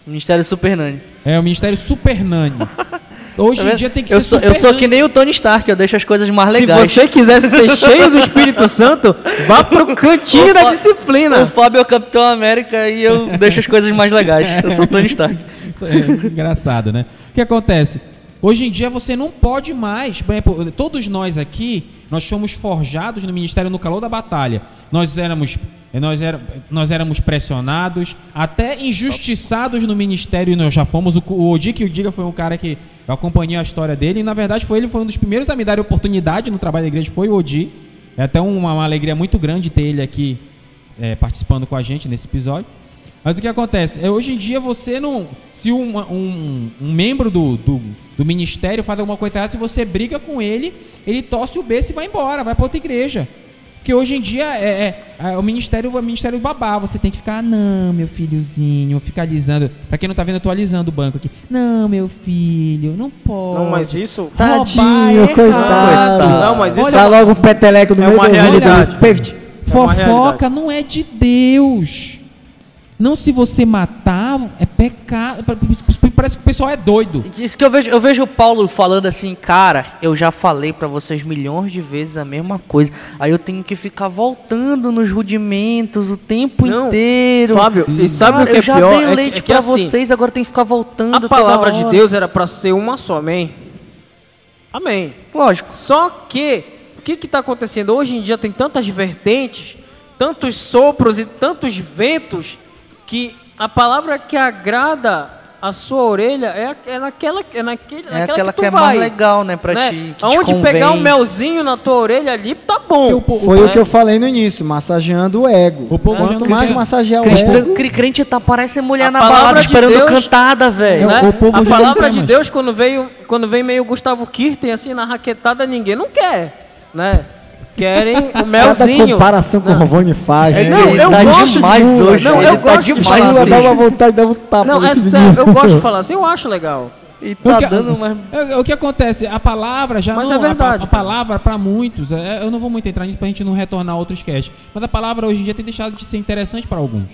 Ministério Super Nani. É o ministério super nani. Hoje Tá em dia tem que eu ser sou, super Eu sou que nem o Tony Stark, eu deixo as coisas mais Se legais. você quisesse ser cheio do Espírito Santo, vá pro cantinho O da Fa- disciplina. O Fábio é o Capitão América e eu deixo as coisas mais legais. Eu sou o Tony Stark. É engraçado, né? O que acontece? Hoje em dia você não pode mais, por exemplo, todos nós aqui, nós fomos forjados no ministério no calor da batalha. Nós éramos, nós era, nós éramos pressionados, até injustiçados no ministério, nós já fomos. O, o Odi que o diga foi um cara que eu acompanhei a história dele, e na verdade foi ele foi um dos primeiros a me dar oportunidade no trabalho da igreja, foi o Odi. É até uma, uma alegria muito grande ter ele aqui é, participando com a gente nesse episódio. Mas o que acontece? É, hoje em dia você não. Se uma- um, um membro do, do, do ministério faz alguma coisa errada, se você briga com ele, ele torce o berço e vai embora, vai para outra igreja. Porque hoje em dia é, é- é o ministério o ministério babá. Você tem que ficar, "Ah, não, meu filhozinho, ficar alisando. Pra quem não tá vendo, eu tô alisando o banco aqui. Não, meu filho, não pode. Não, mas isso. Tadinho, é coitado. Não, mas isso Dá logo um peteleco no é meio uma do realidade. do paved. É uma Fofoca realidade. não é de Deus. Não se você matar, é pecado. Pessoal é doido. Isso que eu vejo, eu vejo o Paulo falando assim, cara, eu já falei pra vocês milhões de vezes a mesma coisa. Aí eu tenho que ficar voltando nos rudimentos o tempo Não, inteiro. Fábio, e sabe Cara, o que é eu já pior? dei É que- leite é que pra assim, vocês, agora tem que ficar voltando A toda palavra de. Deus era pra ser uma só, amém? Amém. Lógico. Só que, o que está acontecendo? Hoje em dia tem tantas vertentes, tantos sopros e tantos ventos, que a palavra que agrada a sua orelha é, é naquela, é naquele, É naquela aquela que, tu que é vai, mais legal, né, pra né? ti, Aonde pegar um melzinho na tua orelha ali, tá bom. Eu- o- Foi né? o que eu falei no início, massageando o ego. O povo Quanto mais massagear o ego, crente tá parecendo mulher A na palavra esperando Deus- cantada, velho. Né? a palavra de. Deus, quando veio, quando vem meio Gustavo Kirten, assim, na raquetada, ninguém não quer, né? Querem o cada melzinho. comparação com o Rovani faz. É, né? Não, ele eu tá gosto demais de- hoje. não, ele eu tá gosto de demais falar Mas assim. dá uma vontade de dar um tapa Não, é nesse sério, eu gosto de falar assim, eu acho legal. E O tá que, dando uma... é- o que acontece? A palavra já Mas não. é a verdade, A, cara. palavra, pra muitos, é, eu não vou muito entrar nisso pra gente não retornar a outros casts. Mas a palavra hoje em dia tem deixado de ser interessante pra alguns.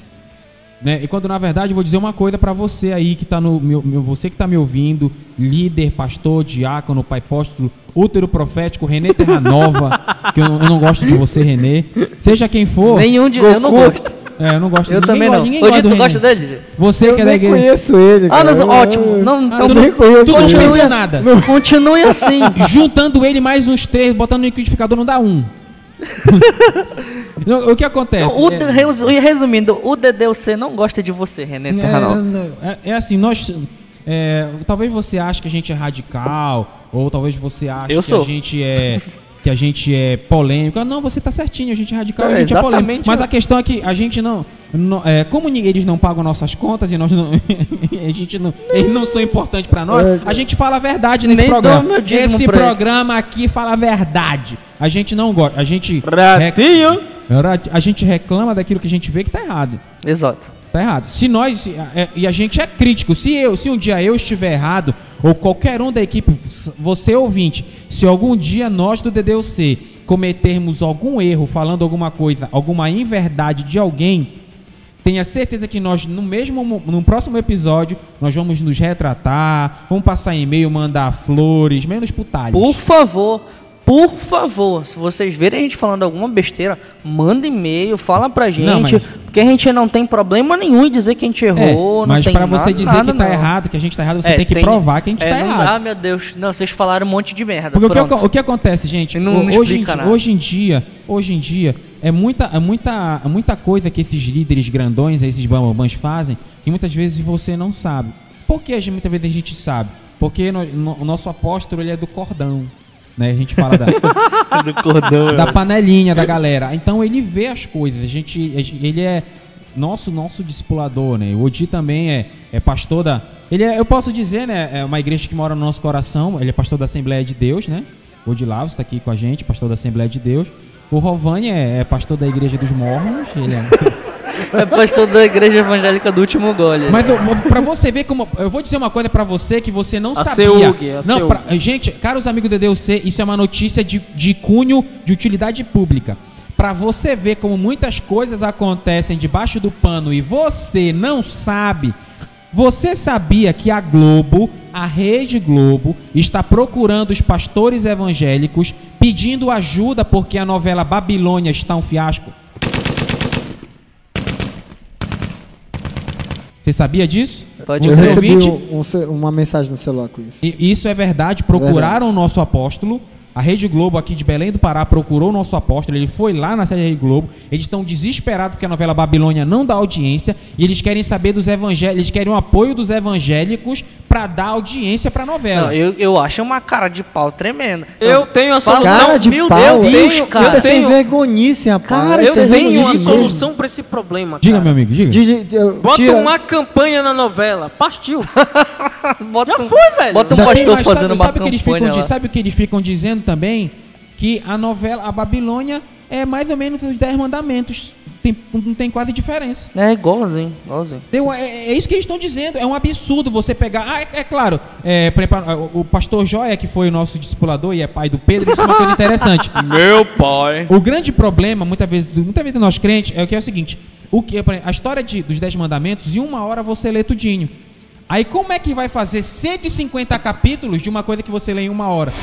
Né? E quando na verdade eu vou dizer uma coisa pra você aí que tá no. Meu, meu- você que tá me ouvindo, líder, pastor, diácono, pai apóstolo, útero profético, Renê Terra Nova, que eu, não- eu não gosto de você, Renê. Seja quem for. Nenhum de... Eu não gosto. É, eu não gosto Eu ninguém também gosta- não. ninguém Ô, gosta Dito, do tu gosta dele? Você Eu que é da igreja. conheço ele, Ah, cara. não, Eu- ótimo. Não, Ah, então Eu nem conheço Tu não perdeu nada. continue assim. Juntando ele mais uns três, botando no liquidificador, não dá um. Não, o que acontece? O, é, resu- resumindo, o DDUC não gosta de você, René Terranol. é, é, é assim, nós. é, talvez você ache que a gente é radical, ou talvez você ache que a gente é. Que a gente é polêmico. Ah, Não, você tá certinho, a gente é radical, É, a gente é polêmico. Mas a questão é que a gente não. não- é, como eles não pagam nossas contas e nós não. a gente não eles não são importantes pra nós, É. a gente fala a verdade nesse Nem programa. Esse eles. programa aqui fala a verdade. A gente não gosta. A gente. Ratinho. rec- A gente reclama daquilo que a gente vê que tá errado. Exato. Tá errado. Se nós. é, E a gente é crítico. Se eu, se um dia eu estiver errado, ou qualquer um da equipe, você ouvinte, se algum dia nós do DDUC cometermos algum erro, falando alguma coisa, alguma inverdade de alguém, tenha certeza que nós, no mesmo mo- no próximo episódio, nós vamos nos retratar, vamos passar e-mail, mandar flores, menos putalhas. Por favor, por favor, se vocês verem a gente falando alguma besteira, manda e-mail, fala pra gente, Não, mas- porque a gente não tem problema nenhum em dizer que a gente É, errou, não mas tem pra você nada, dizer nada, que tá não. errado, que a gente tá errado, você É, tem que provar que a gente é, tá não errado. dá, meu Deus. Não, vocês falaram um monte de merda. Porque o que, o que acontece, gente? Não- não hoje, em, hoje em dia, hoje em dia, é muita, é muita, é muita coisa que esses líderes grandões, esses bambambãs fazem, que muitas vezes você não sabe. Por que muitas vezes a gente sabe? Porque no- no- o nosso apóstolo ele é do cordão. Né? A gente fala da, do cordão. da panelinha da galera. Então ele vê as coisas. A gente, ele é nosso nosso discipulador, né? O Odi também é, é pastor da. Ele é, eu posso dizer, né? É uma igreja que mora no nosso coração. Ele é pastor da Assembleia de Deus, né? O Odi Lavos está aqui com a gente, pastor da Assembleia de Deus. O Rovani é, é pastor da Igreja dos Mormons. Ele é. É pastor da igreja evangélica do último gole. Mas eu- pra você ver como. Eu vou dizer uma coisa pra você que você não A sabia. Seug, a não, pra- gente, caros amigos do DDUC, isso é uma notícia de, de cunho de utilidade pública. Pra você ver como muitas coisas acontecem debaixo do pano e você não sabe. Você sabia que a Globo, a Rede Globo, está procurando os pastores evangélicos pedindo ajuda porque a novela Babilônia está um fiasco? Você sabia disso? Pode Eu recebi um- um uma mensagem no celular com isso. e isso é verdade, procuraram o nosso apóstolo. A Rede Globo aqui de Belém do Pará procurou o nosso apóstolo, ele foi lá na sede da Rede Globo. Eles estão desesperados porque a novela Babilônia não dá audiência e eles querem saber dos evangélicos, eles querem o apoio dos evangélicos para dar audiência para a novela. Não, eu, eu acho uma cara de pau tremenda. Eu Não, tenho a solução. Cara de meu pau, Deus, tenho- cara. Isso é sem tenho- vergonhice, rapaz. Cara, Isso Eu é tenho uma solução pra esse problema. Diga, cara. meu amigo, diga. De- de- de- Bota tira- uma campanha na novela. Partiu. Bota Já um- foi, velho. Bota um pastor fazendo sabe, uma sabe o que eles ficam, campanha sabe o que eles ficam dizendo também? Que a novela, a Babilônia, é mais ou menos os Dez Mandamentos. Tem- não tem quase diferença. É igualzinho, igualzinho. Eu- é, é isso que eles estão dizendo. É um absurdo você pegar. Ah, é, é claro, é, prepara- o, pastor Joia, que foi o nosso discipulador e é pai do Pedro, disse uma coisa interessante. Meu pai. O grande problema, muitas vezes, muitas vezes nós crentes, é o que é o seguinte: o que, a história de- dos Dez Mandamentos, em uma hora você lê tudinho. Aí como é que vai fazer 150 capítulos de uma coisa que você lê em uma hora?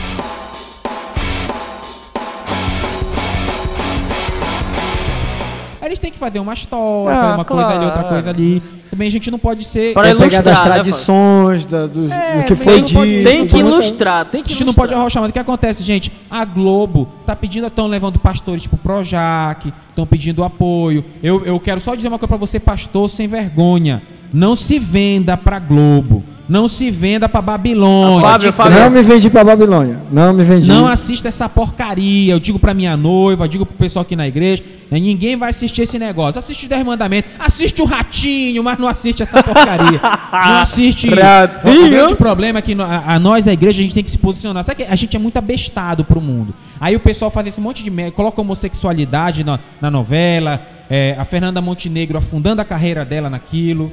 Têm que fazer uma história, Ah, fazer uma coisa ali, outra claro. coisa ali. Também a gente não pode ser. Para ilustrar, das né, tradições, da- do, É, do que foi não pode- dito. Tem que ilustrar, tem A que gente não pode ilustrar. arrochar, mas o que acontece, gente? A Globo tá pedindo, estão levando pastores tipo Projac, estão pedindo apoio. Eu, eu quero só dizer uma coisa pra você, pastor sem vergonha. Não se venda pra Globo. Não se venda pra Babilônia. Fábio, Fábio. Não me vendi pra Babilônia. Não me vendi. Não assista essa porcaria. Eu digo pra minha noiva, digo pro pessoal aqui na igreja. né, Ninguém vai assistir esse negócio. Assiste os 10 mandamentos. Assiste o ratinho, mas não assiste essa porcaria. não assiste. Ratinho. O, grande problema é que a, a nós, a igreja, a gente tem que se posicionar. Sabe que a gente é muito abestado pro mundo. Aí o pessoal faz esse monte de merda, coloca homossexualidade na, na novela. é, a Fernanda Montenegro afundando a carreira dela naquilo.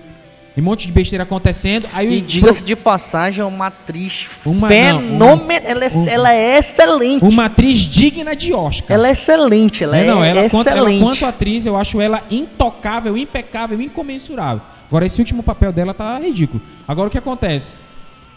E um monte de besteira acontecendo. Aí E diga-se de passagem, é uma atriz Uma- fenomenal. ela, é, uma- ela é excelente. uma atriz digna de Oscar. Ela é excelente, ela É, é, não, ela quanto, ela excelente. quanto atriz, eu acho ela intocável, impecável, incomensurável. Agora, esse último papel dela tá ridículo. Agora, o que acontece?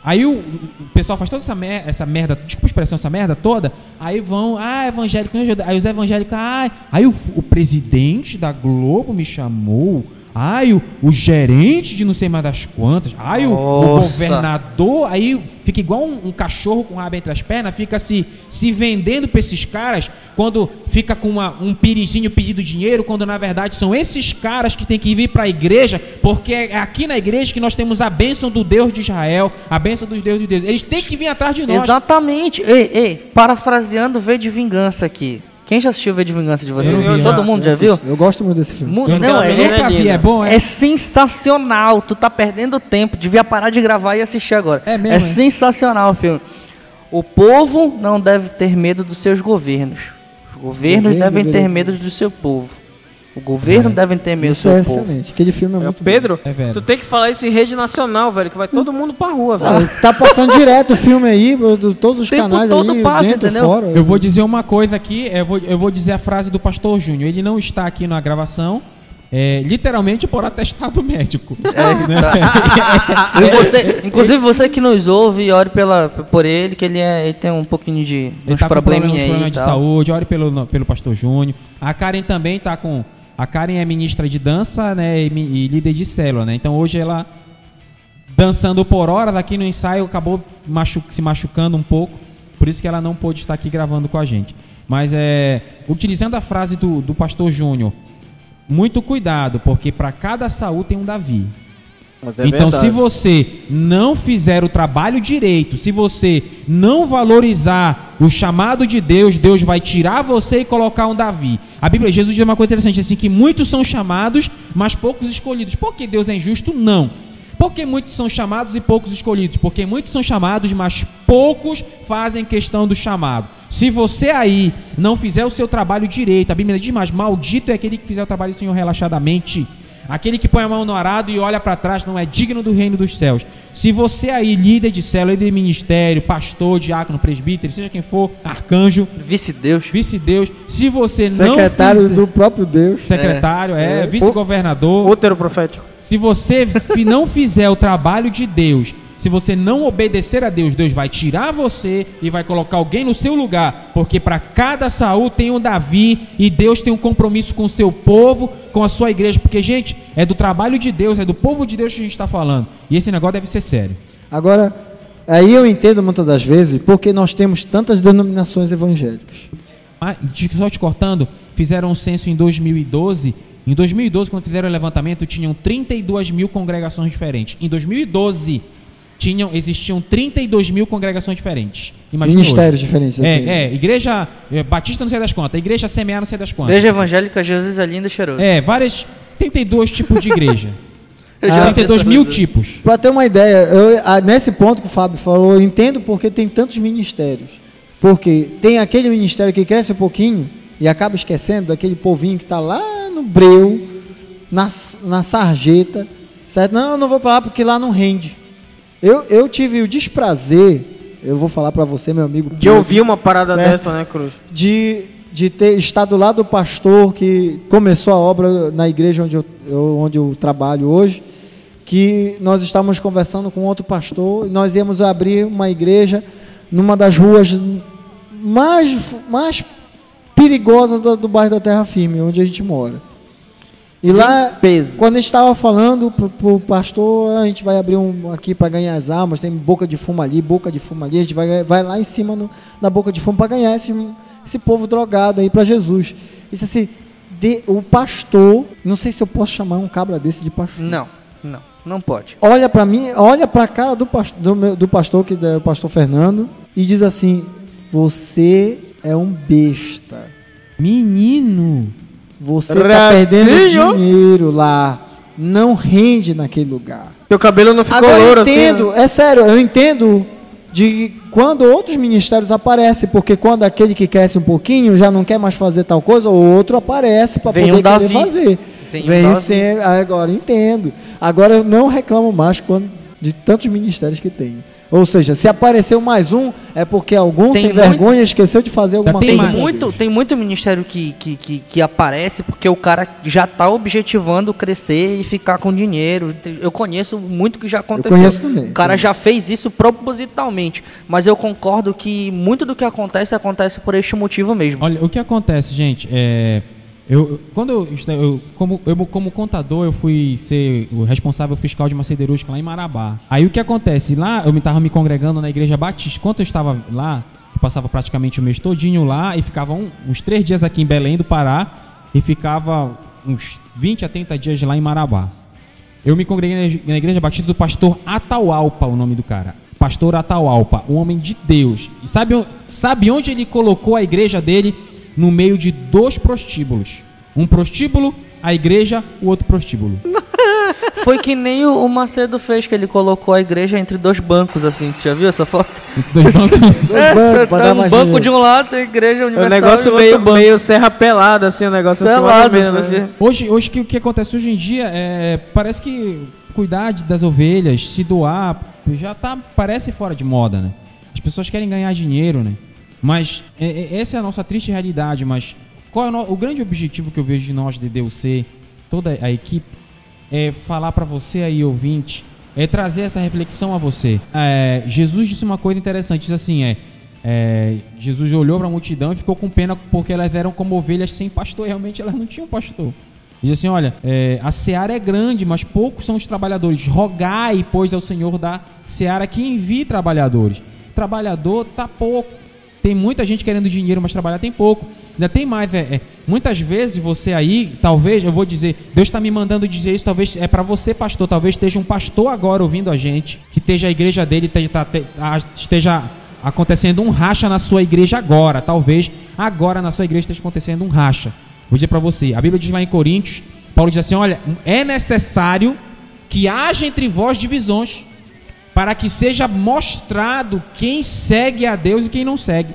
Aí o, o pessoal faz toda essa, mer essa merda, desculpa a expressão, essa merda toda, aí vão, ah, evangélico. Aí os evangélicos, ah, aí o, o presidente da Globo me chamou, Ai, o, o gerente de não sei mais das quantas. Ai, o, o governador. Aí fica igual um, um cachorro com rabo entre as pernas, fica se, se vendendo pra esses caras, quando fica com uma- um pirizinho pedindo dinheiro, quando na verdade são esses caras que tem que vir pra igreja, porque é aqui na igreja que nós temos a bênção do Deus de Israel, a bênção dos Deus de Deus. Eles têm que vir atrás de nós. Exatamente. Ei, ei, parafraseando V de Vingança aqui. Quem já assistiu V de Vingança de vocês? Eu vi. Todo mundo já Eu viu? Eu gosto muito desse filme. Mu- Eu Não, é, Eu nunca vi, é bom, é? É sensacional. Tu tá perdendo tempo. Devia parar de gravar e assistir agora. É mesmo, é? sensacional o filme. O povo não deve ter medo dos seus governos. Os governos Governo devem ter medo do seu povo. O governo É. deve ter medo do Isso seu é povo. excelente. Aquele filme é É, muito Pedro, É tu tem que falar isso em rede nacional, velho, que vai todo mundo pra rua, velho. Ah, tá passando direto o filme aí, todos os Tempo canais aí, passa, dentro, entendeu? fora. Eu vou dizer uma coisa aqui, eu vou, eu vou dizer a frase do pastor Júnior. Ele não está aqui na gravação, é, literalmente por atestado médico. É, tá. E você, inclusive você que nos ouve, ore pela, por ele, que ele, é, ele tem um pouquinho de Ele uns tá com problemas, probleminha aí. problemas de tal. saúde, ore pelo, pelo pastor Júnior. A Karen também tá com. A Karen é ministra de dança, né? E, e líder de célula, né? Então hoje ela, dançando por horas aqui no ensaio, acabou machu- se machucando um pouco. Por isso que ela não pôde estar aqui gravando com a gente. Mas é. Utilizando a frase do, do pastor Júnior, muito cuidado, porque para cada Saul tem um Davi. Mas é então, verdade. se você não fizer o trabalho direito, se você não valorizar o chamado de Deus, Deus vai tirar você e colocar um Davi. A Bíblia, Jesus diz uma coisa interessante assim que muitos são chamados, mas poucos escolhidos. Por que Deus é injusto? Não. Porque muitos são chamados e poucos escolhidos? Porque muitos são chamados, mas poucos fazem questão do chamado. Se você aí não fizer o seu trabalho direito, a Bíblia diz mais: maldito é aquele que fizer o trabalho do Senhor relaxadamente. Aquele que põe a mão no arado e olha para trás não é digno do reino dos céus. Se você aí, líder de célula, líder de ministério, pastor, diácono, presbítero, seja quem for, arcanjo, Vice-Deus. vice-deus, se você não Secretário do próprio Deus. secretário, é, É. vice-governador, Útero profético. se você não fizer o trabalho de Deus, se você não obedecer a Deus, Deus vai tirar você e vai colocar alguém no seu lugar, porque para cada Saul tem um Davi e Deus tem um compromisso com o seu povo, com a sua igreja, porque gente, é do trabalho de Deus, é do povo de Deus que a gente está falando. E esse negócio deve ser sério. Agora, aí eu entendo muitas das vezes porque nós temos tantas denominações evangélicas. Ah, só te cortando, fizeram um censo em 2012. Em 2012, quando fizeram o levantamento, tinham 32 mil congregações diferentes. Em 2012, tinham, existiam 32 mil congregações diferentes. Imagina Ministérios hoje. diferentes. assim. É, é, igreja é, batista não sei das quantas, igreja semear não sei das quantas. Igreja evangélica, Jesus é lindo e cheiroso. É, várias, 32 tipos de igreja. Eu já vi 32 essa mil coisa. tipos. Para ter uma ideia, eu, ah, nesse ponto que o Fábio falou, eu entendo porque tem tantos ministérios. Porque tem aquele ministério que cresce um pouquinho e acaba esquecendo daquele povinho que está lá no breu, na, na sarjeta, certo? Não, eu não vou para lá porque lá não rende. Eu, eu tive o desprazer, eu vou falar para você, meu amigo, De ouvir uma parada Certo. dessa, né, Cruz? de, de ter estado lá do pastor que começou a obra na igreja onde eu, eu- onde eu trabalho hoje, que nós estávamos conversando com outro pastor e nós íamos abrir uma igreja numa das ruas mais, mais perigosas do, do bairro da Terra Firme, onde a gente mora. E lá, quando a gente estava falando pro, pro pastor, a gente vai abrir um aqui para ganhar as almas, tem boca de fumo ali, boca de fumo ali, a gente vai, vai lá em cima no- na boca de fumo para ganhar esse, esse povo drogado aí para Jesus. Isso assim, de- o pastor, não sei se eu posso chamar um cabra desse de pastor. Não, não, não pode. Olha para mim, olha para a cara do pastor, do, meu- do pastor que é o pastor Fernando e diz assim: "Você é um besta. Menino. Você está perdendo dinheiro lá. Não rende naquele lugar." Teu cabelo não ficou Agora eu louro entendo, assim. né? é sério, eu entendo de quando outros ministérios aparecem, porque quando aquele que cresce um pouquinho já não quer mais fazer tal coisa, o outro aparece para poder um querer fazer. Vem um Vem Davi. sempre, agora entendo. Agora eu não reclamo mais quando, de tantos ministérios que tem. Ou seja, se apareceu mais um, é porque algum Tem sem muito- vergonha esqueceu de fazer alguma tem coisa. Muito, tem muito ministério que, que, que, que aparece porque o cara já tá objetivando crescer e ficar com dinheiro. Eu conheço muito que já aconteceu. conheço também, O cara conheço. já fez isso propositalmente. Mas eu concordo que muito do que acontece acontece por este motivo mesmo. Olha, o que acontece, gente, é. Eu, quando eu, eu- como, eu, como contador, eu fui ser o responsável fiscal de uma siderúrgica lá em Marabá. Aí o que acontece? Lá eu me tava me congregando na igreja batista. Quando eu estava lá, eu passava praticamente o mês todinho lá e ficava um- uns três dias aqui em Belém do Pará e ficava uns 20 a 30 dias lá em Marabá. Eu me congreguei na igreja- batista do pastor Ataualpa, o nome do cara. Pastor Ataualpa, um homem de Deus. E sabe, sabe onde ele colocou a igreja dele? No meio de dois prostíbulos. Um prostíbulo, a igreja, o outro prostíbulo. Foi que nem o o Macedo fez, que ele colocou a igreja entre dois bancos, assim. Já viu essa foto? Entre dois bancos. Dois bancos pra tá dar um mais banco de um lado, a igreja É universal. um negócio o meio, banco. meio serra pelada, assim, um negócio assim. Selado, menos, meu né? Hoje, hoje que, o que acontece hoje em dia é. Parece que cuidar das ovelhas, se doar, já tá. Parece fora de moda, né? As pessoas querem ganhar dinheiro, né? Mas é- é- essa é a nossa triste realidade. Mas qual é o, no- o grande objetivo que eu vejo de nós, de DUC, toda a equipe, é falar pra você aí, ouvinte, é trazer essa reflexão a você. É, Jesus disse uma coisa interessante, diz assim, é, é, Jesus olhou para a multidão e ficou com pena porque elas eram como ovelhas sem pastor, realmente elas não tinham pastor. Diz assim, olha, é, a seara é grande, mas poucos são os trabalhadores. Rogai, pois, ao Senhor da seara que envie trabalhadores. Trabalhador tá pouco. Tem muita gente querendo dinheiro, mas trabalhar tem pouco. Ainda tem mais, é, é, muitas vezes você aí, talvez, eu vou dizer, Deus está me mandando dizer isso, talvez é para você, pastor, talvez esteja um pastor agora ouvindo a gente, que esteja a igreja dele, esteja, tá- esteja acontecendo um racha na sua igreja agora, talvez agora na sua igreja esteja acontecendo um racha. Vou dizer para você, a Bíblia diz lá em Coríntios, Paulo diz assim, olha, é necessário que haja entre vós divisões, para que seja mostrado quem segue a Deus e quem não segue.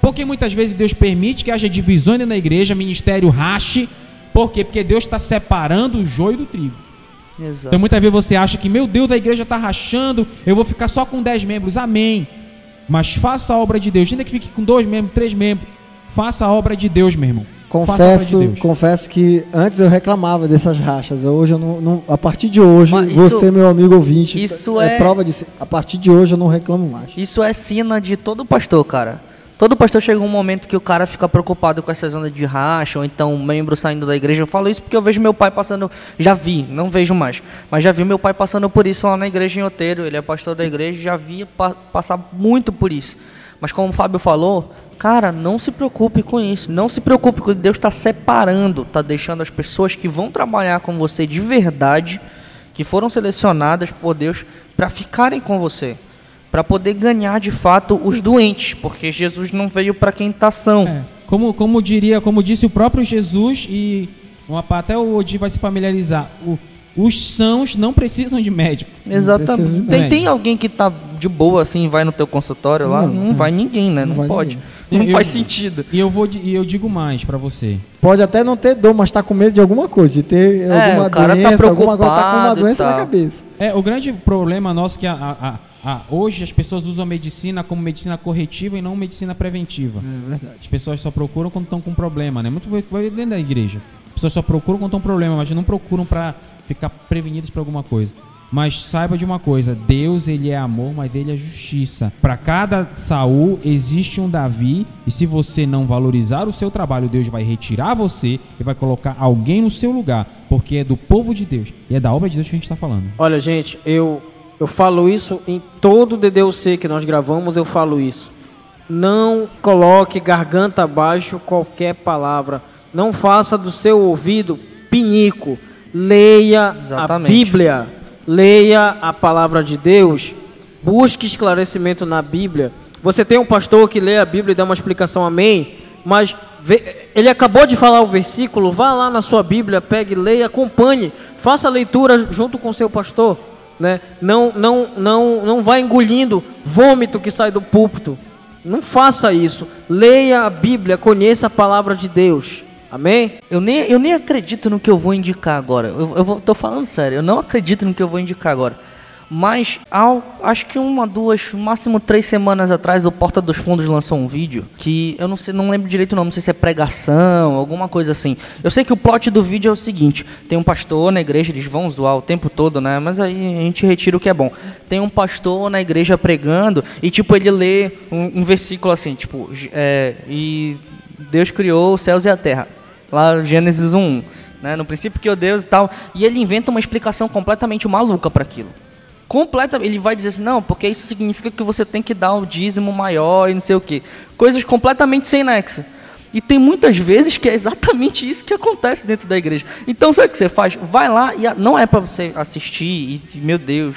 Porque muitas vezes Deus permite que haja divisões da igreja, ministério rache. Por quê? Porque Deus está separando o joio do trigo. Exato. Então muitas vezes você acha que, meu Deus, a igreja está rachando, eu vou ficar só com 10 membros. Amém. Mas faça a obra de Deus. Ainda que fique com dois membros, três membros. Faça a obra de Deus, meu irmão. Confesso, de confesso que antes eu reclamava dessas rachas. Hoje eu não, não- a partir de hoje, isso- você meu amigo ouvinte, isso é, é- prova disso. A partir de hoje eu não reclamo mais. Isso é sina de todo pastor, cara. Todo pastor chega um momento que o cara fica preocupado com essa zona de racha, ou então um membro saindo da igreja. Eu falo isso porque eu vejo meu pai passando. Já vi, não vejo mais. Mas já vi meu pai passando por isso lá na igreja em Oteiro. Ele é pastor da igreja, já vi pa- passar muito por isso. Mas como o Fábio falou, cara, não se preocupe com isso. Não se preocupe com Deus está separando, está deixando as pessoas que vão trabalhar com você de verdade, que foram selecionadas por Deus para ficarem com você para poder ganhar de fato os doentes, porque Jesus não veio para quem tá são. É, como, como diria, como disse o próprio Jesus e até o Odi vai se familiarizar. o- os sãos não precisam de médico. Exatamente. de Tem, médico. tem alguém que tá de boa assim, vai no teu consultório lá? Não, Não, vai ninguém, né? Não, Não pode. ninguém. Não Eu- faz sentido. E eu vou e eu digo mais pra você. Pode até não ter dor, mas tá com medo de alguma coisa, de ter É, alguma o cara tá doença, alguma coisa, tá com uma doença na cabeça. É, o grande problema nosso é que a, a- a- a- hoje as pessoas usam a medicina como medicina corretiva e não medicina preventiva. É verdade. As pessoas só procuram quando estão com problema, né? Muito vai- dentro da igreja. As pessoas só procuram quando estão com problema, mas não procuram pra ficar prevenidas por alguma coisa. Mas saiba de uma coisa, Deus ele é amor, mas ele é justiça. Para cada Saul existe um Davi, e se você não valorizar o seu trabalho, Deus vai retirar você e vai colocar alguém no seu lugar, porque é do povo de Deus e é da obra de Deus que a gente está falando. Olha, gente, eu, eu falo isso em todo DDUC que nós gravamos, eu falo isso. Não coloque garganta abaixo qualquer palavra. Não faça do seu ouvido pinico. Leia Exatamente. a Bíblia. Leia a palavra de Deus. Busque esclarecimento na Bíblia. Você tem um pastor que lê a Bíblia e dá uma explicação, amém? Mas vê- ele acabou de falar o versículo, vá lá na sua Bíblia, pegue, leia, acompanhe, faça a leitura junto com o seu pastor, né? Não, não, não, não vá engolindo vômito que sai do púlpito. Não faça isso. Leia a Bíblia, conheça a palavra de Deus. Amém? Eu nem, eu nem acredito no que eu vou indicar agora. Eu, eu vou- tô falando sério, eu não acredito no que eu vou indicar agora. Mas acho que uma, duas, máximo três semanas atrás, o Porta dos Fundos lançou um vídeo que eu não sei, não lembro direito o nome, não sei se é pregação, alguma coisa assim. Eu sei que o plot do vídeo é o seguinte: tem um pastor na igreja, eles vão zoar o tempo todo, né? Mas aí a gente retira o que é bom. Tem um pastor na igreja pregando e tipo ele lê um, um versículo assim, tipo, é, e Deus criou os céus e a terra. Lá Gênesis 1, né? No princípio que o Deus e tal, e ele inventa uma explicação completamente maluca para aquilo. Completa, ele vai dizer assim, não, porque isso significa que você tem que dar o dízimo maior e não sei o quê. Coisas completamente sem nexo. E tem muitas vezes que é exatamente isso que acontece dentro da igreja. Então, sabe o que você faz? Vai lá e não é para você assistir e, meu Deus,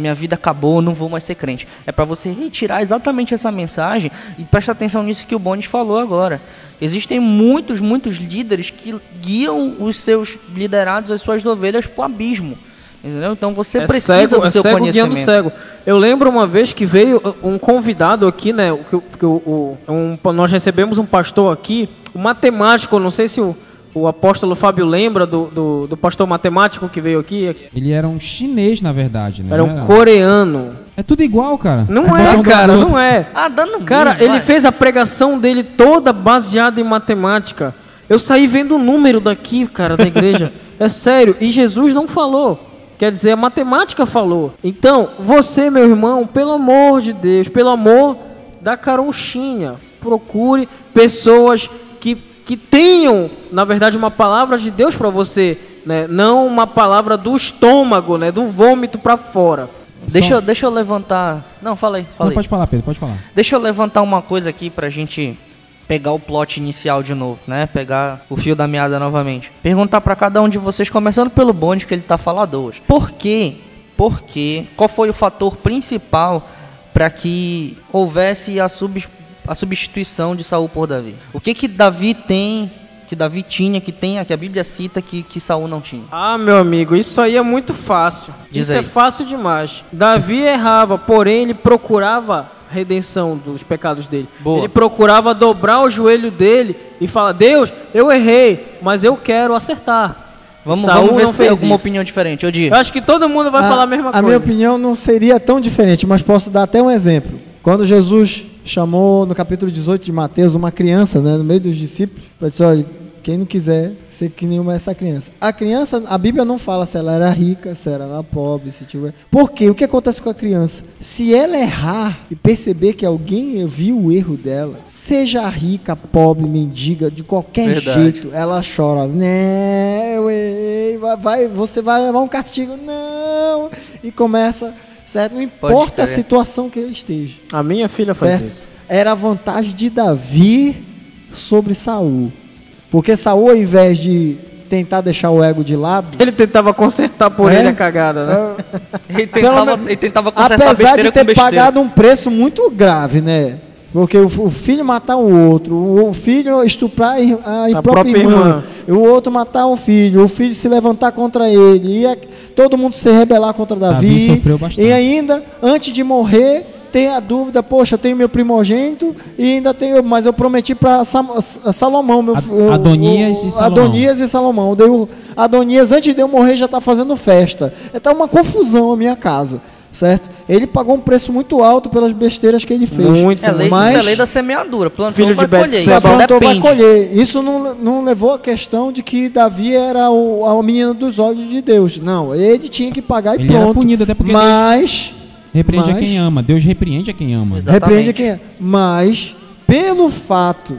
minha vida acabou, não vou mais ser crente. É para você retirar exatamente essa mensagem e presta atenção nisso que o Bones falou agora. Existem muitos, muitos líderes que guiam os seus liderados, as suas ovelhas para o abismo. Entendeu? Então você é precisa cego, do é seu cego conhecimento. cego. Eu lembro uma vez que veio um convidado aqui, né? Que, que o- um- nós recebemos um pastor aqui, um matemático, não sei se o, o apóstolo Fábio lembra do, do, do pastor matemático que veio aqui. Ele era um chinês, na verdade, né? Era um coreano. É tudo igual, cara. Não é, do cara, não é. Ah, dando Cara, mesmo, ele vai. fez a pregação dele toda baseada em matemática. Eu saí vendo o número daqui, cara, da igreja. é sério. E Jesus não falou. Quer dizer, a matemática falou. Então, você, meu irmão, pelo amor de Deus, pelo amor da caronchinha, procure pessoas que, que tenham, na verdade, uma palavra de Deus para você, né? Não uma palavra do estômago, né? Do vômito para fora. Deixa, eu- deixa eu levantar. Não, fala aí, fala Não, aí. pode falar, Pedro, pode falar. Deixa eu levantar uma coisa aqui pra gente pegar o plot inicial de novo, né? Pegar o fio da meada novamente. Perguntar pra cada um de vocês, começando pelo bonde que ele tá falando hoje. Por quê? Por quê? Qual foi o fator principal para que houvesse a, sub, a substituição de Saul por Davi? O que que Davi tem, que Davi tinha, que tem, que a Bíblia cita que, que Saul não tinha? Ah, meu amigo, isso aí é muito fácil. Diz isso aí. é fácil demais. Davi errava, porém ele procurava redenção dos pecados dele. Boa. Ele procurava dobrar o joelho dele e falar: Deus, eu errei, mas eu quero acertar. Vamos, Saul vamos ver se tem fez alguma isso. opinião diferente. Eu digo. Eu acho que todo mundo vai falar a mesma coisa. minha opinião não seria tão diferente, mas posso dar até um exemplo. Quando Jesus chamou no capítulo 18 de Mateus uma criança, né, no meio dos discípulos, ele disse: olha, quem não quiser ser que nenhuma essa criança. A criança, a Bíblia não fala se ela era rica, se ela era pobre, se tiver. Por quê? O que acontece com a criança? Se ela errar e perceber que alguém viu o erro dela, seja rica, pobre, mendiga, de qualquer Verdade. jeito, ela chora, né, eu errei, vai, vai, você vai levar um castigo, não, e começa, certo? Não importa a situação que ele esteja, A minha filha faz certo? isso. Era a vantagem de Davi sobre Saul, porque Saul, ao invés de tentar deixar o ego de lado, Ele tentava consertar por É? ele a cagada, né? Ele Pelo tentava, ele tentava consertar apesar besteira de ter pagado um preço muito grave, né? Porque o, o filho matar o outro, o filho estuprar a, a, A própria, irmã, irmã. o outro matar o filho, o filho se levantar contra ele, e a- todo mundo se rebelar contra Davi. Davi sofreu bastante. E ainda, antes de morrer, tem a dúvida, poxa, eu tenho meu primogênito e ainda tenho, mas eu prometi para Salomão, meu Ad- fi- o- Adonias o- e Salomão. Adonias e Salomão. O Adonias, antes de eu morrer, já está fazendo festa. Está uma confusão a minha casa, certo? Ele pagou um preço muito alto pelas besteiras que ele fez. Muito, É lei, Mas- isso é lei da semeadura. Plantou, Filho vai de colher. Betseba. Isso Plantou, vai colher. Isso não, não levou a questão de que Davi era o, a menina dos olhos de Deus. Não, ele tinha que pagar e Ele era pronto. punido, até porque Mas Repreende a Mas- quem ama. Deus repreende a quem ama. Exatamente. repreende quem é. Mas pelo fato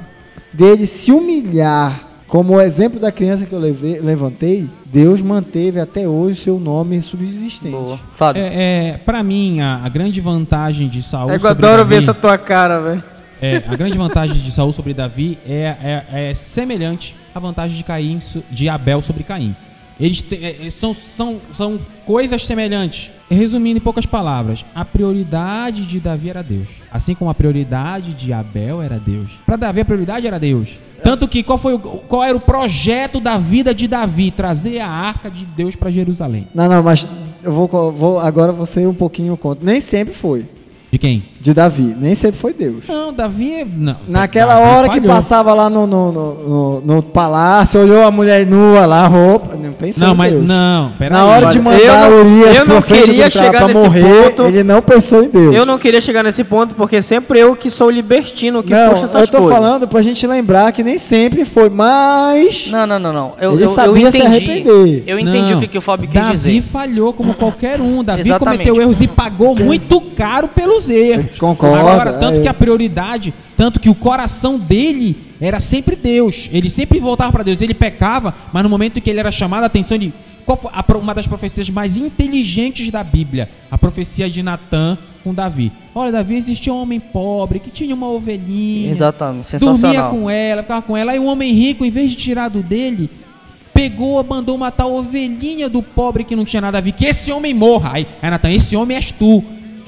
dele se humilhar, como o exemplo da criança que eu levei- levantei, Deus manteve até hoje o seu nome subsistente. Boa. Fábio. É, é, pra mim, a, a grande vantagem de Saul Eu sobre adoro Davi, ver essa tua cara, velho. é, a grande vantagem de Saul sobre Davi é, é, é semelhante à vantagem de Caim de Abel sobre Caim. Eles te- é, é, são, são, são coisas semelhantes. Resumindo em poucas palavras, a prioridade de Davi era Deus, assim como a prioridade de Abel era Deus. Para Davi a prioridade era Deus. Tanto que qual foi o, qual era o projeto da vida de Davi? Trazer a arca de Deus para Jerusalém. Não, não, mas eu vou, vou agora você um pouquinho contra. Nem sempre foi. De quem? De Davi. Nem sempre foi Deus. Não, Davi. Não. Naquela Davi hora que falhou. passava lá no, no, no, no- no palácio, olhou a mulher nua lá, roupa. Não pensou Não, em mas Deus. não, pera Na aí. hora de mandar eu não- Urias eu não pro frente queria chegar pra nesse morrer, ponto. ele não pensou em Deus. Eu não queria chegar nesse ponto porque sempre eu que sou libertino que não, puxa essas eu tô coisas. falando pra gente lembrar que nem sempre foi, mas... Não, não, não, não. Eu, Ele eu, sabia eu se arrepender. Eu entendi Não, o que, que o Fábio quis Davi dizer. falhou como qualquer um. Davi Exatamente. cometeu erros e pagou muito caro pelos erros. Concordo, Agora, tanto é. que a prioridade, tanto que o coração dele era sempre Deus. Ele sempre voltava para Deus. Ele pecava, mas no momento em que ele era chamado a atenção, ele. Qual foi a uma das profecias mais inteligentes da Bíblia? A profecia de Natã com Davi. Olha, Davi existia um homem pobre que tinha uma ovelhinha. Exatamente, Dormia sensacional. com ela, ficava com ela. Aí um homem rico, em vez de tirar do dele, pegou, mandou matar a ovelhinha do pobre que não tinha nada a ver. Que esse homem morra. Aí, aí Natan, esse homem és tu.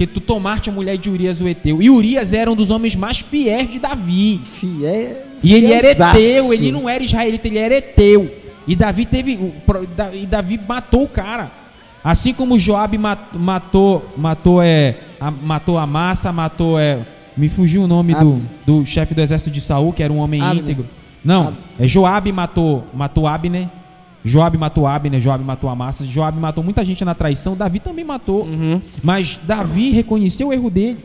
Tu tomaste a mulher de Urias o Eteu. E Urias era um dos homens mais fiéis de Davi. Fiel, E ele era. Eteu, ele não era israelita, ele era Eteu. E Davi teve. E Davi matou o cara. Assim como Joabe mat- matou. Matou é. a- matou a massa, matou é. Me fugiu o nome do, do chefe do exército de Saul, que era um homem Abner. íntegro. Não, é Joabe matou, matou Abner. Joabe matou Abner, Joabe matou Amassa, Joabe matou muita gente na traição, Davi também matou. Mas Davi reconheceu o erro dele.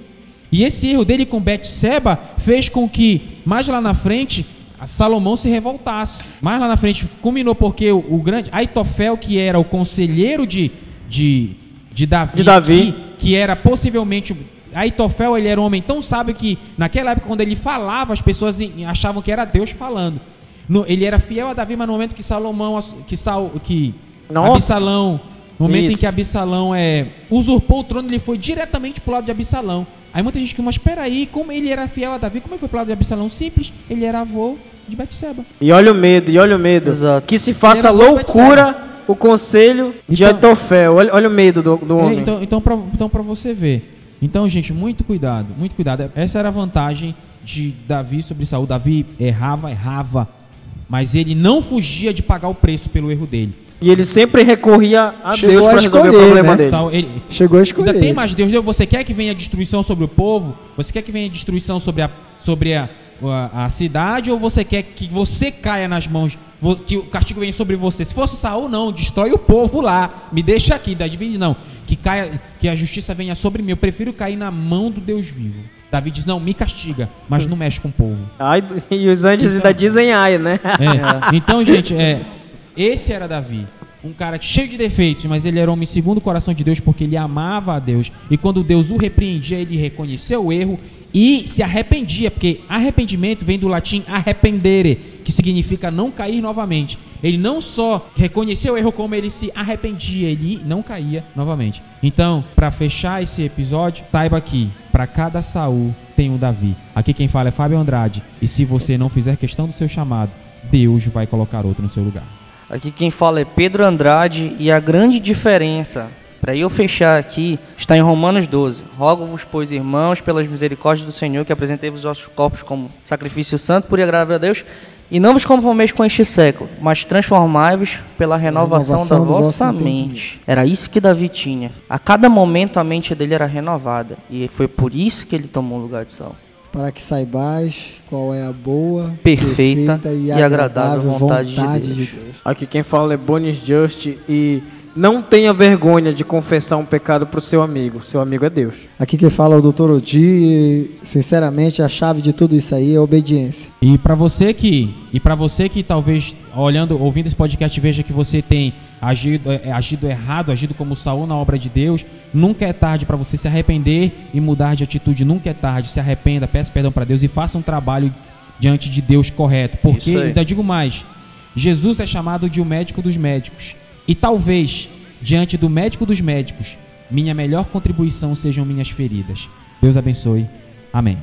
E esse erro dele com Betseba fez com que, mais lá na frente, Salomão se revoltasse. Mais lá na frente, culminou porque o, o grande Aitofel, que era o conselheiro de, de, de Davi, De Davi. Que, que era possivelmente... Aitofel, ele era um homem tão sábio que, naquela época, quando ele falava, as pessoas achavam que era Deus falando. No- ele era fiel a Davi, mas no momento que Salomão, que, Saul, que Nossa. Absalão, no momento em Isso. que Absalão é, usurpou o trono, ele foi diretamente pro lado de Absalão. Aí muita gente que, mas peraí, como ele era fiel a Davi, como ele foi pro lado de Absalão? Simples, ele era avô de Betseba. E olha o medo, e olha o medo. Exato. Que se faça loucura o conselho de Então- Aitofel. Olha, olha o medo do, do É, homem. então, então, pra, então pra você ver. Então, gente, muito cuidado, muito cuidado. Essa era a vantagem de Davi sobre Saul. Davi errava, errava, mas ele não fugia de pagar o preço pelo erro dele. E ele sempre recorria a Chegou Deus para resolver o problema né? dele. Saul, ele, Chegou a escolher. Ainda tem mais Deus. Deus, Você quer que venha destruição sobre o povo? Você quer que venha destruição sobre a, sobre a, a, a cidade? Ou você quer que você caia nas mãos, que o castigo venha sobre você? Se fosse Saul, não. Destrói o povo lá. Me deixa aqui. Davi não. Que, caia, que a justiça venha sobre mim. Eu prefiro cair na mão do Deus vivo. Davi diz, não, me castiga, mas não mexe com o povo. Ai, e os anjos Isso ainda dizem ai, né? É. Então, gente, é, esse era Davi. Um cara cheio de defeitos, mas ele era homem segundo o coração de Deus porque ele amava a Deus. E quando Deus o repreendia, ele reconheceu o erro e se arrependia, porque arrependimento vem do latim arrependere, que significa não cair novamente. Ele não só reconheceu o erro, como ele se arrependia, ele não caía novamente. Então, para fechar esse episódio, saiba que para cada Saul tem um Davi. Aqui quem fala é Fábio Andrade. E se você não fizer questão do seu chamado, Deus vai colocar outro no seu lugar. Aqui quem fala é Pedro Andrade e a grande diferença, para eu fechar aqui, está em Romanos 12. Rogo-vos, pois, irmãos, pelas misericórdias do Senhor, que apresentei-vos os vossos corpos como sacrifício santo, e agradável a Deus, e não vos conformeis com este século, mas transformai-vos pela renovação, renovação da vossa mente. Era isso que Davi tinha. A cada momento a mente dele era renovada, e foi por isso que ele tomou o lugar de Saul. Para que saibais qual é a boa, Perfeita e agradável vontade de Deus. Aqui quem fala é Bonis Just e não tenha vergonha de confessar um pecado pro seu amigo. Seu amigo é Deus. Aqui quem fala é o Dr. Odi, sinceramente, a chave de tudo isso aí é a obediência. E para você que e para você que talvez olhando, ouvindo esse podcast veja que você tem agido, é, agido errado, agido como Saul na obra de Deus, nunca é tarde para você se arrepender e mudar de atitude, nunca é tarde. Se arrependa, peça perdão para Deus e faça um trabalho diante de Deus correto, porque ainda digo mais, Jesus é chamado de o médico dos médicos. E talvez diante do médico dos médicos, minha melhor contribuição sejam minhas feridas. Deus abençoe. Amém.